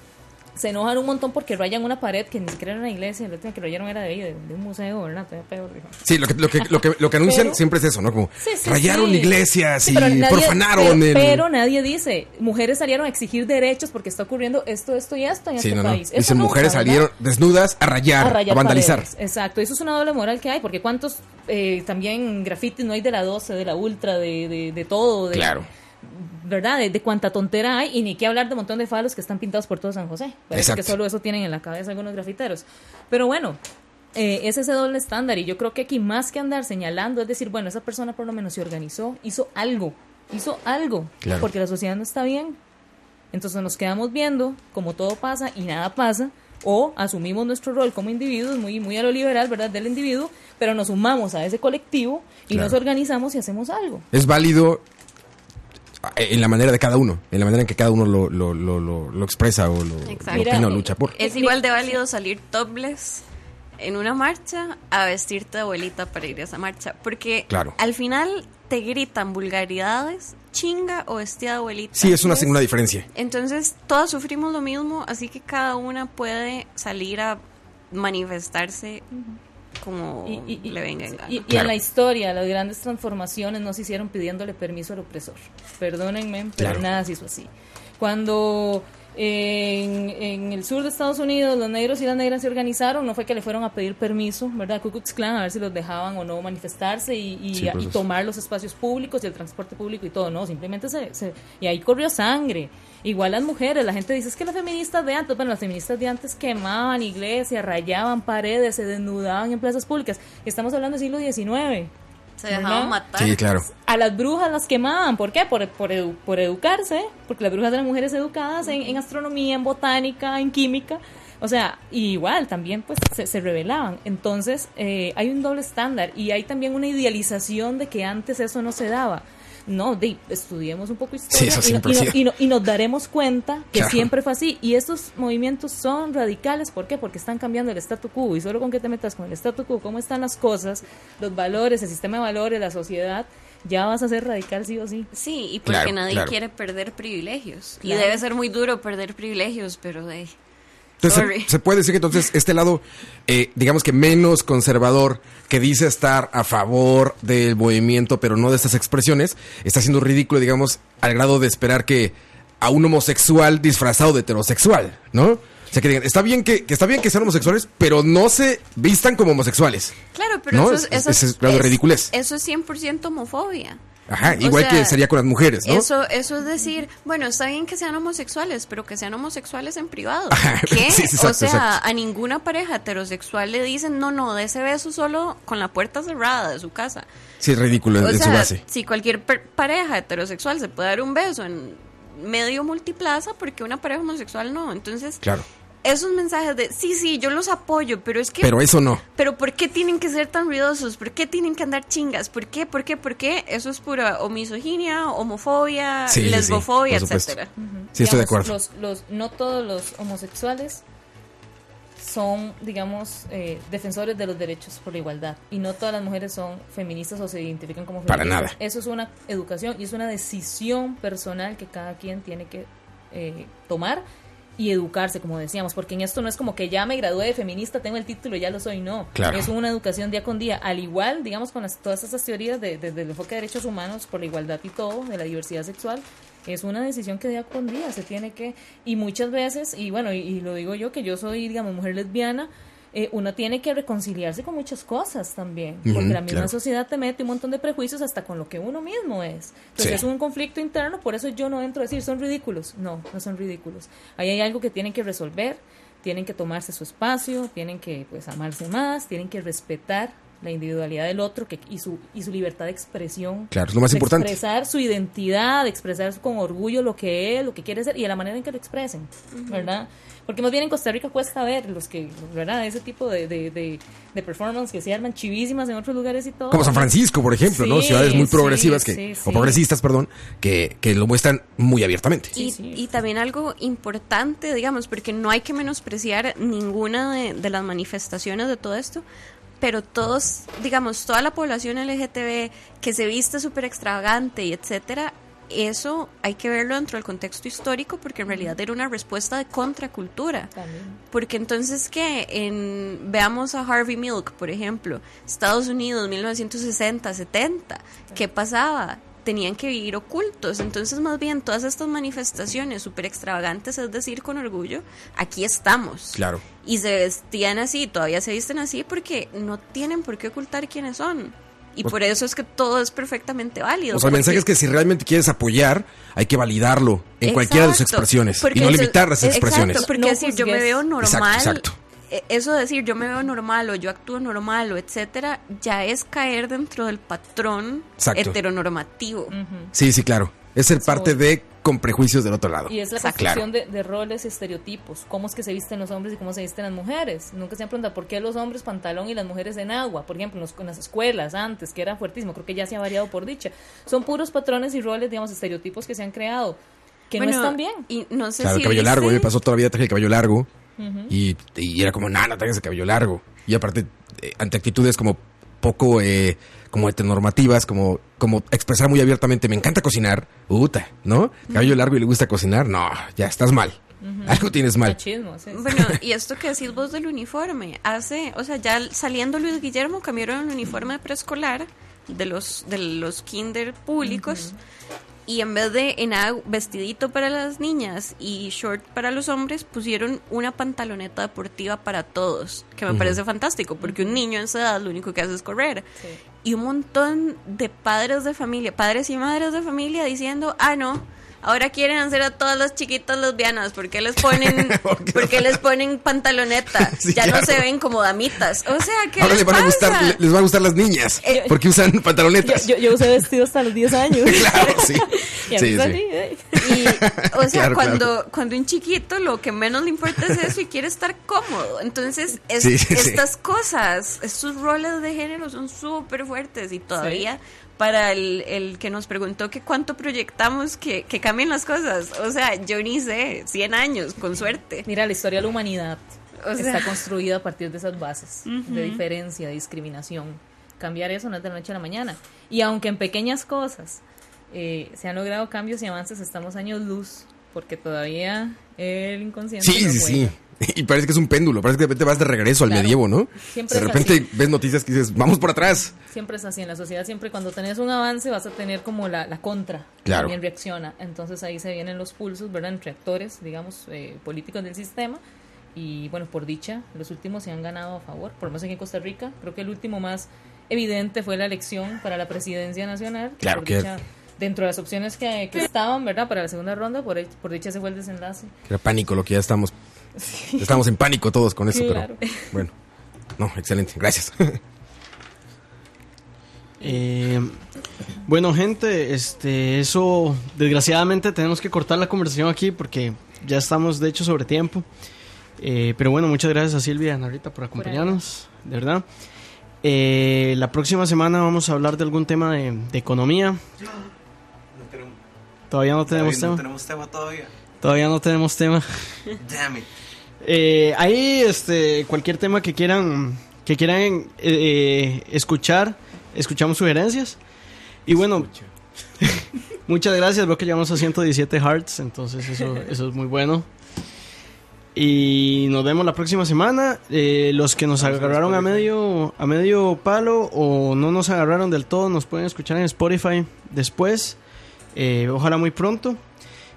Se enojan un montón porque rayan una pared que ni siquiera era una iglesia, la última que rayaron era de ahí, de, de un museo, ¿verdad? Todavía peor, dijo. Sí, lo que, lo que, lo que, lo que anuncian Pero- siempre es eso, ¿no? Como Sí, sí, rayaron sí. iglesias Sí, y nadie- profanaron pero, el... pero nadie dice, mujeres salieron a exigir derechos porque está ocurriendo esto, esto y esto en Sí, este no, no. país. Eso Dicen nunca, mujeres ¿verdad? salieron desnudas a rayar, a, vandalizar. paredes. Exacto, eso es una doble moral que hay, porque cuántos eh, también grafitis no hay de la 12, de la ultra, de, de, de todo, de, Claro. ¿Verdad? De, de cuánta tontera hay, y ni qué hablar de un montón de falos que están pintados por todo San José. Parece que solo eso tienen en la cabeza algunos grafiteros. Pero bueno, eh, es ese doble estándar, y yo creo que aquí más que andar señalando, es decir, bueno, esa persona por lo menos se organizó, hizo algo, hizo algo, Claro. porque la sociedad no está bien. Entonces nos quedamos viendo como todo pasa y nada pasa, o asumimos nuestro rol como individuos, muy, muy a lo liberal, ¿verdad?, del individuo, pero nos sumamos a ese colectivo y Claro. nos organizamos y hacemos algo. Es válido en la manera de cada uno, en la manera en que cada uno lo, lo, lo, lo, lo expresa o lo, opina o lucha por. Es igual de válido salir topless en una marcha a vestirte de abuelita para ir a esa marcha. Porque Claro. al final te gritan vulgaridades, chinga o vestida de abuelita. Sí, es una, una diferencia. Entonces, todas sufrimos lo mismo, así que cada una puede salir a manifestarse como Y, y- y- le venga en gana. y- y Claro. en la historia, las grandes transformaciones no se hicieron pidiéndole permiso al opresor. Perdónenme, pero Claro. nada se hizo así. Cuando en, en el sur de Estados Unidos los negros y las negras se organizaron, no fue que le fueron a pedir permiso, ¿verdad? Ku Klux Klan, a ver si los dejaban o no manifestarse y, y- Sí, pues y tomar los espacios públicos y el transporte público y todo, no, simplemente se, se- y ahí corrió sangre. Igual las mujeres, la gente dice es que las feministas de antes, bueno, las feministas de antes quemaban iglesias, rayaban paredes, se desnudaban en plazas públicas. Estamos hablando del siglo XIX. Se dejaban matar. Sí, claro. A las brujas las quemaban, ¿por qué? Por, por, edu- por educarse, porque las brujas eran mujeres educadas en, en astronomía, en botánica, en química. O sea, y igual también pues se, se rebelaban. Entonces eh, hay un doble estándar y hay también una idealización de que antes eso no se daba. No, de, estudiemos un poco historia Sí, eso y, no- y no- ha sido. y no- y nos daremos cuenta que Claro. siempre fue así. Y estos movimientos son radicales, ¿por qué? Porque están cambiando el statu quo. Y solo con que te metas con el statu quo, cómo están las cosas, los valores, el sistema de valores, la sociedad, ya vas a ser radical sí o sí. Sí, y porque Claro, nadie claro. quiere perder privilegios. Claro. Y debe ser muy duro perder privilegios, pero de... Entonces, se, se puede decir que entonces este lado, eh, digamos que menos conservador, que dice estar a favor del movimiento, pero no de estas expresiones, está siendo ridículo, digamos, al grado de esperar que a un homosexual disfrazado de heterosexual, ¿no? O sea, que digan, está bien que, que está bien que sean homosexuales, pero no se vistan como homosexuales. Claro, pero No, eso, es- eso es ridiculez. Eso es 100% homofobia. Ajá, O igual sea, que sería con las mujeres, ¿no? Eso, eso es decir, bueno, está bien que sean homosexuales, pero que sean homosexuales en privado. Ajá, ¿Qué? sí, sí, exacto, o sea, exacto. a ninguna pareja heterosexual le dicen, no, no, de ese beso solo con la puerta cerrada de su casa. Sí, es ridículo O en su base. si cualquier pareja heterosexual se puede dar un beso en medio multiplaza, porque una pareja homosexual no. Entonces, Claro. Esos mensajes de, sí, sí, yo los apoyo, pero es que... Pero eso no. Pero ¿por qué tienen que ser tan ruidosos? ¿Por qué tienen que andar chingas? ¿Por qué? ¿Por qué? ¿Por qué? Eso es pura o misoginia, homofobia, Sí, sí, sí, lesbofobia, supuesto. etcétera. Sí, estoy de acuerdo. Los, los- no todos los homosexuales son, digamos, eh, defensores de los derechos por la igualdad. Y no todas las mujeres son feministas o se identifican como Para feministas. nada. Eso es una educación y es una decisión personal que cada quien tiene que eh, tomar y educarse, como decíamos, porque en esto no es como que ya me gradué de feminista, tengo el título, ya lo soy, no. Claro. Es una educación día con día, al igual, digamos, con las- todas esas teorías de, de- del enfoque de derechos humanos por la igualdad y todo, de la diversidad sexual, es una decisión que día con día se tiene que, y muchas veces, y bueno, y, y lo digo yo, que yo soy, digamos, mujer lesbiana, eh, uno tiene que reconciliarse con muchas cosas también, porque la misma claro. sociedad te mete un montón de prejuicios hasta con lo que uno mismo es. Entonces Sí. es un conflicto interno, por eso yo no entro a decir son ridículos. No, no son ridículos. Ahí hay algo que tienen que resolver, tienen que tomarse su espacio, tienen que pues amarse más, tienen que respetar la individualidad del otro que, y, su, y su libertad de expresión. Claro, es lo más de importante. Expresar su identidad, de expresar con orgullo lo que es, lo que quiere ser y de la manera en que lo expresen, ¿verdad? Porque más bien en Costa Rica cuesta ver los que, ¿verdad? Ese tipo de, de, de, de performance que se arman chivísimas en otros lugares y todo. Como San Francisco, por ejemplo, ¿no? Ciudades muy sí, progresivas que, sí, o progresistas, perdón, que, que lo muestran muy abiertamente. Sí, y, sí. y también algo importante, digamos, porque no hay que menospreciar ninguna de, de las manifestaciones de todo esto, pero todos, digamos, toda la población LGTB que se viste súper extravagante y etcétera, eso hay que verlo dentro del contexto histórico porque en realidad era una respuesta de contracultura. También. Porque entonces que en veamos a Harvey Milk, por ejemplo, Estados Unidos 1960, 70, ¿qué pasaba? Tenían que vivir ocultos. Entonces, más bien, todas estas manifestaciones súper extravagantes, es decir, con orgullo, aquí estamos. Claro. Y se vestían así, todavía se visten así porque no tienen por qué ocultar quiénes son. Y por eso es que todo es perfectamente válido. O sea, el mensaje es que si realmente quieres apoyar, hay que validarlo en cualquiera de sus Exacto, expresiones y no limitar las exacto, expresiones. porque No decir yo me veo normal, Exacto, exacto. Eh, eso de decir yo me veo normal o yo actúo normal o etcétera, ya es caer dentro del patrón Exacto. heteronormativo. Sí, sí, claro. Es ser parte de con prejuicios del otro lado. Y es la construcción de, de roles y estereotipos. Cómo es que se visten los hombres y cómo se visten las mujeres. Nunca se han preguntado por qué los hombres pantalón y las mujeres en agua. Por ejemplo, en, los- en las escuelas antes, que era fuertísimo. Creo que ya se ha variado por dicha. Son puros patrones y roles, digamos, estereotipos que se han creado. Que Bueno, no están bien. Y no sé Claro, si el cabello largo. Me viste- pasó toda la vida traje el cabello largo. Y, y era como, no, no tengas el cabello largo. Y aparte, eh, ante actitudes como poco, eh, como heteronormativas, como, como expresar muy abiertamente, me encanta cocinar. Puta, ¿no? Cabello largo y le gusta cocinar. No, ya estás mal. Algo tienes mal. Machismo, sí. Bueno, y esto que decís vos del uniforme, hace, o sea, ya saliendo Luis Guillermo cambiaron el uniforme de preescolar de los de los kinder públicos y en vez de en algo- vestidito para las niñas y short para los hombres pusieron una pantaloneta deportiva para todos, que me parece fantástico porque un niño en esa edad lo único que hace es correr. Sí. Y un montón de padres de familia, padres y madres de familia diciendo, "Ah, no, Ahora quieren hacer a todas las chiquitas lesbianas, ¿por qué les ponen, ¿por qué les ponen pantaloneta? Sí, ya no claro. se ven como damitas. O sea, ¿qué Ahora les les van a pasa? gustar, le- les van a gustar las niñas. Eh, porque usan Yo, pantalonetas. yo, yo usé vestido hasta los 10 años. claro, sí. Y a Sí, sí. ¿eh? Y, o sea, Claro, cuando, claro. cuando un chiquito lo que menos le importa es eso y quiere estar cómodo. Entonces, es- Sí, sí, sí. estas cosas, estos roles de género son súper fuertes y todavía para el, el que nos preguntó que cuánto proyectamos que, que cambien las cosas. O sea, yo ni sé, 100 años, con suerte. Mira, la historia de la humanidad O sea- está construida a partir de esas bases de diferencia, de discriminación. Cambiar eso no es de la noche a la mañana. Y aunque en pequeñas cosas eh, se han logrado cambios y avances, estamos años luz, porque todavía el inconsciente. Sí, no sí, sí. Y parece que es un péndulo. Parece que de repente vas de regreso al Claro. medievo, ¿no? Siempre de repente ves noticias que dices, vamos por atrás. Siempre es así en la sociedad, siempre cuando tenés un avance vas a tener como la, la contra, Claro. también reacciona. Entonces ahí se vienen los pulsos, ¿verdad? Entre actores, digamos, eh, políticos del sistema. Y bueno, por dicha, los últimos se han ganado a favor, por lo menos aquí en Costa Rica. Creo que el último más evidente fue la elección para la presidencia nacional. Claro que- dicha, dentro de las opciones que, que estaban, ¿verdad? Para la segunda ronda, por, por dicha se fue el desenlace. Era pánico lo que ya estamos. Estamos en pánico todos con eso, Claro. pero bueno. No, excelente. Gracias. Eh, bueno, gente, este, eso desgraciadamente tenemos que cortar la conversación aquí porque ya estamos de hecho sobre tiempo. Eh, pero bueno, muchas gracias a Silvia y a Narita por acompañarnos, de verdad. Eh, la próxima semana vamos a hablar de algún tema de, de economía. Todavía no tenemos tema. No tenemos tema todavía. Todavía no tenemos tema. Damn it. Eh, ahí, este, cualquier tema que quieran, que quieran eh, eh, escuchar, escuchamos sugerencias. Y bueno, muchas gracias. Veo que llegamos a 117 hearts, entonces eso, eso es muy bueno. Y nos vemos la próxima semana. Eh, los que nos agarraron a medio, a medio palo o no nos agarraron del todo, nos pueden escuchar en Spotify después. Eh, ojalá muy pronto.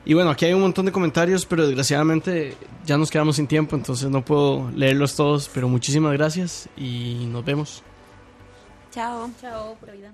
Y bueno, aquí hay un montón de comentarios, pero desgraciadamente ya nos quedamos sin tiempo, entonces no puedo leerlos todos. Pero muchísimas gracias y nos vemos. Chao. Chao, pura vida.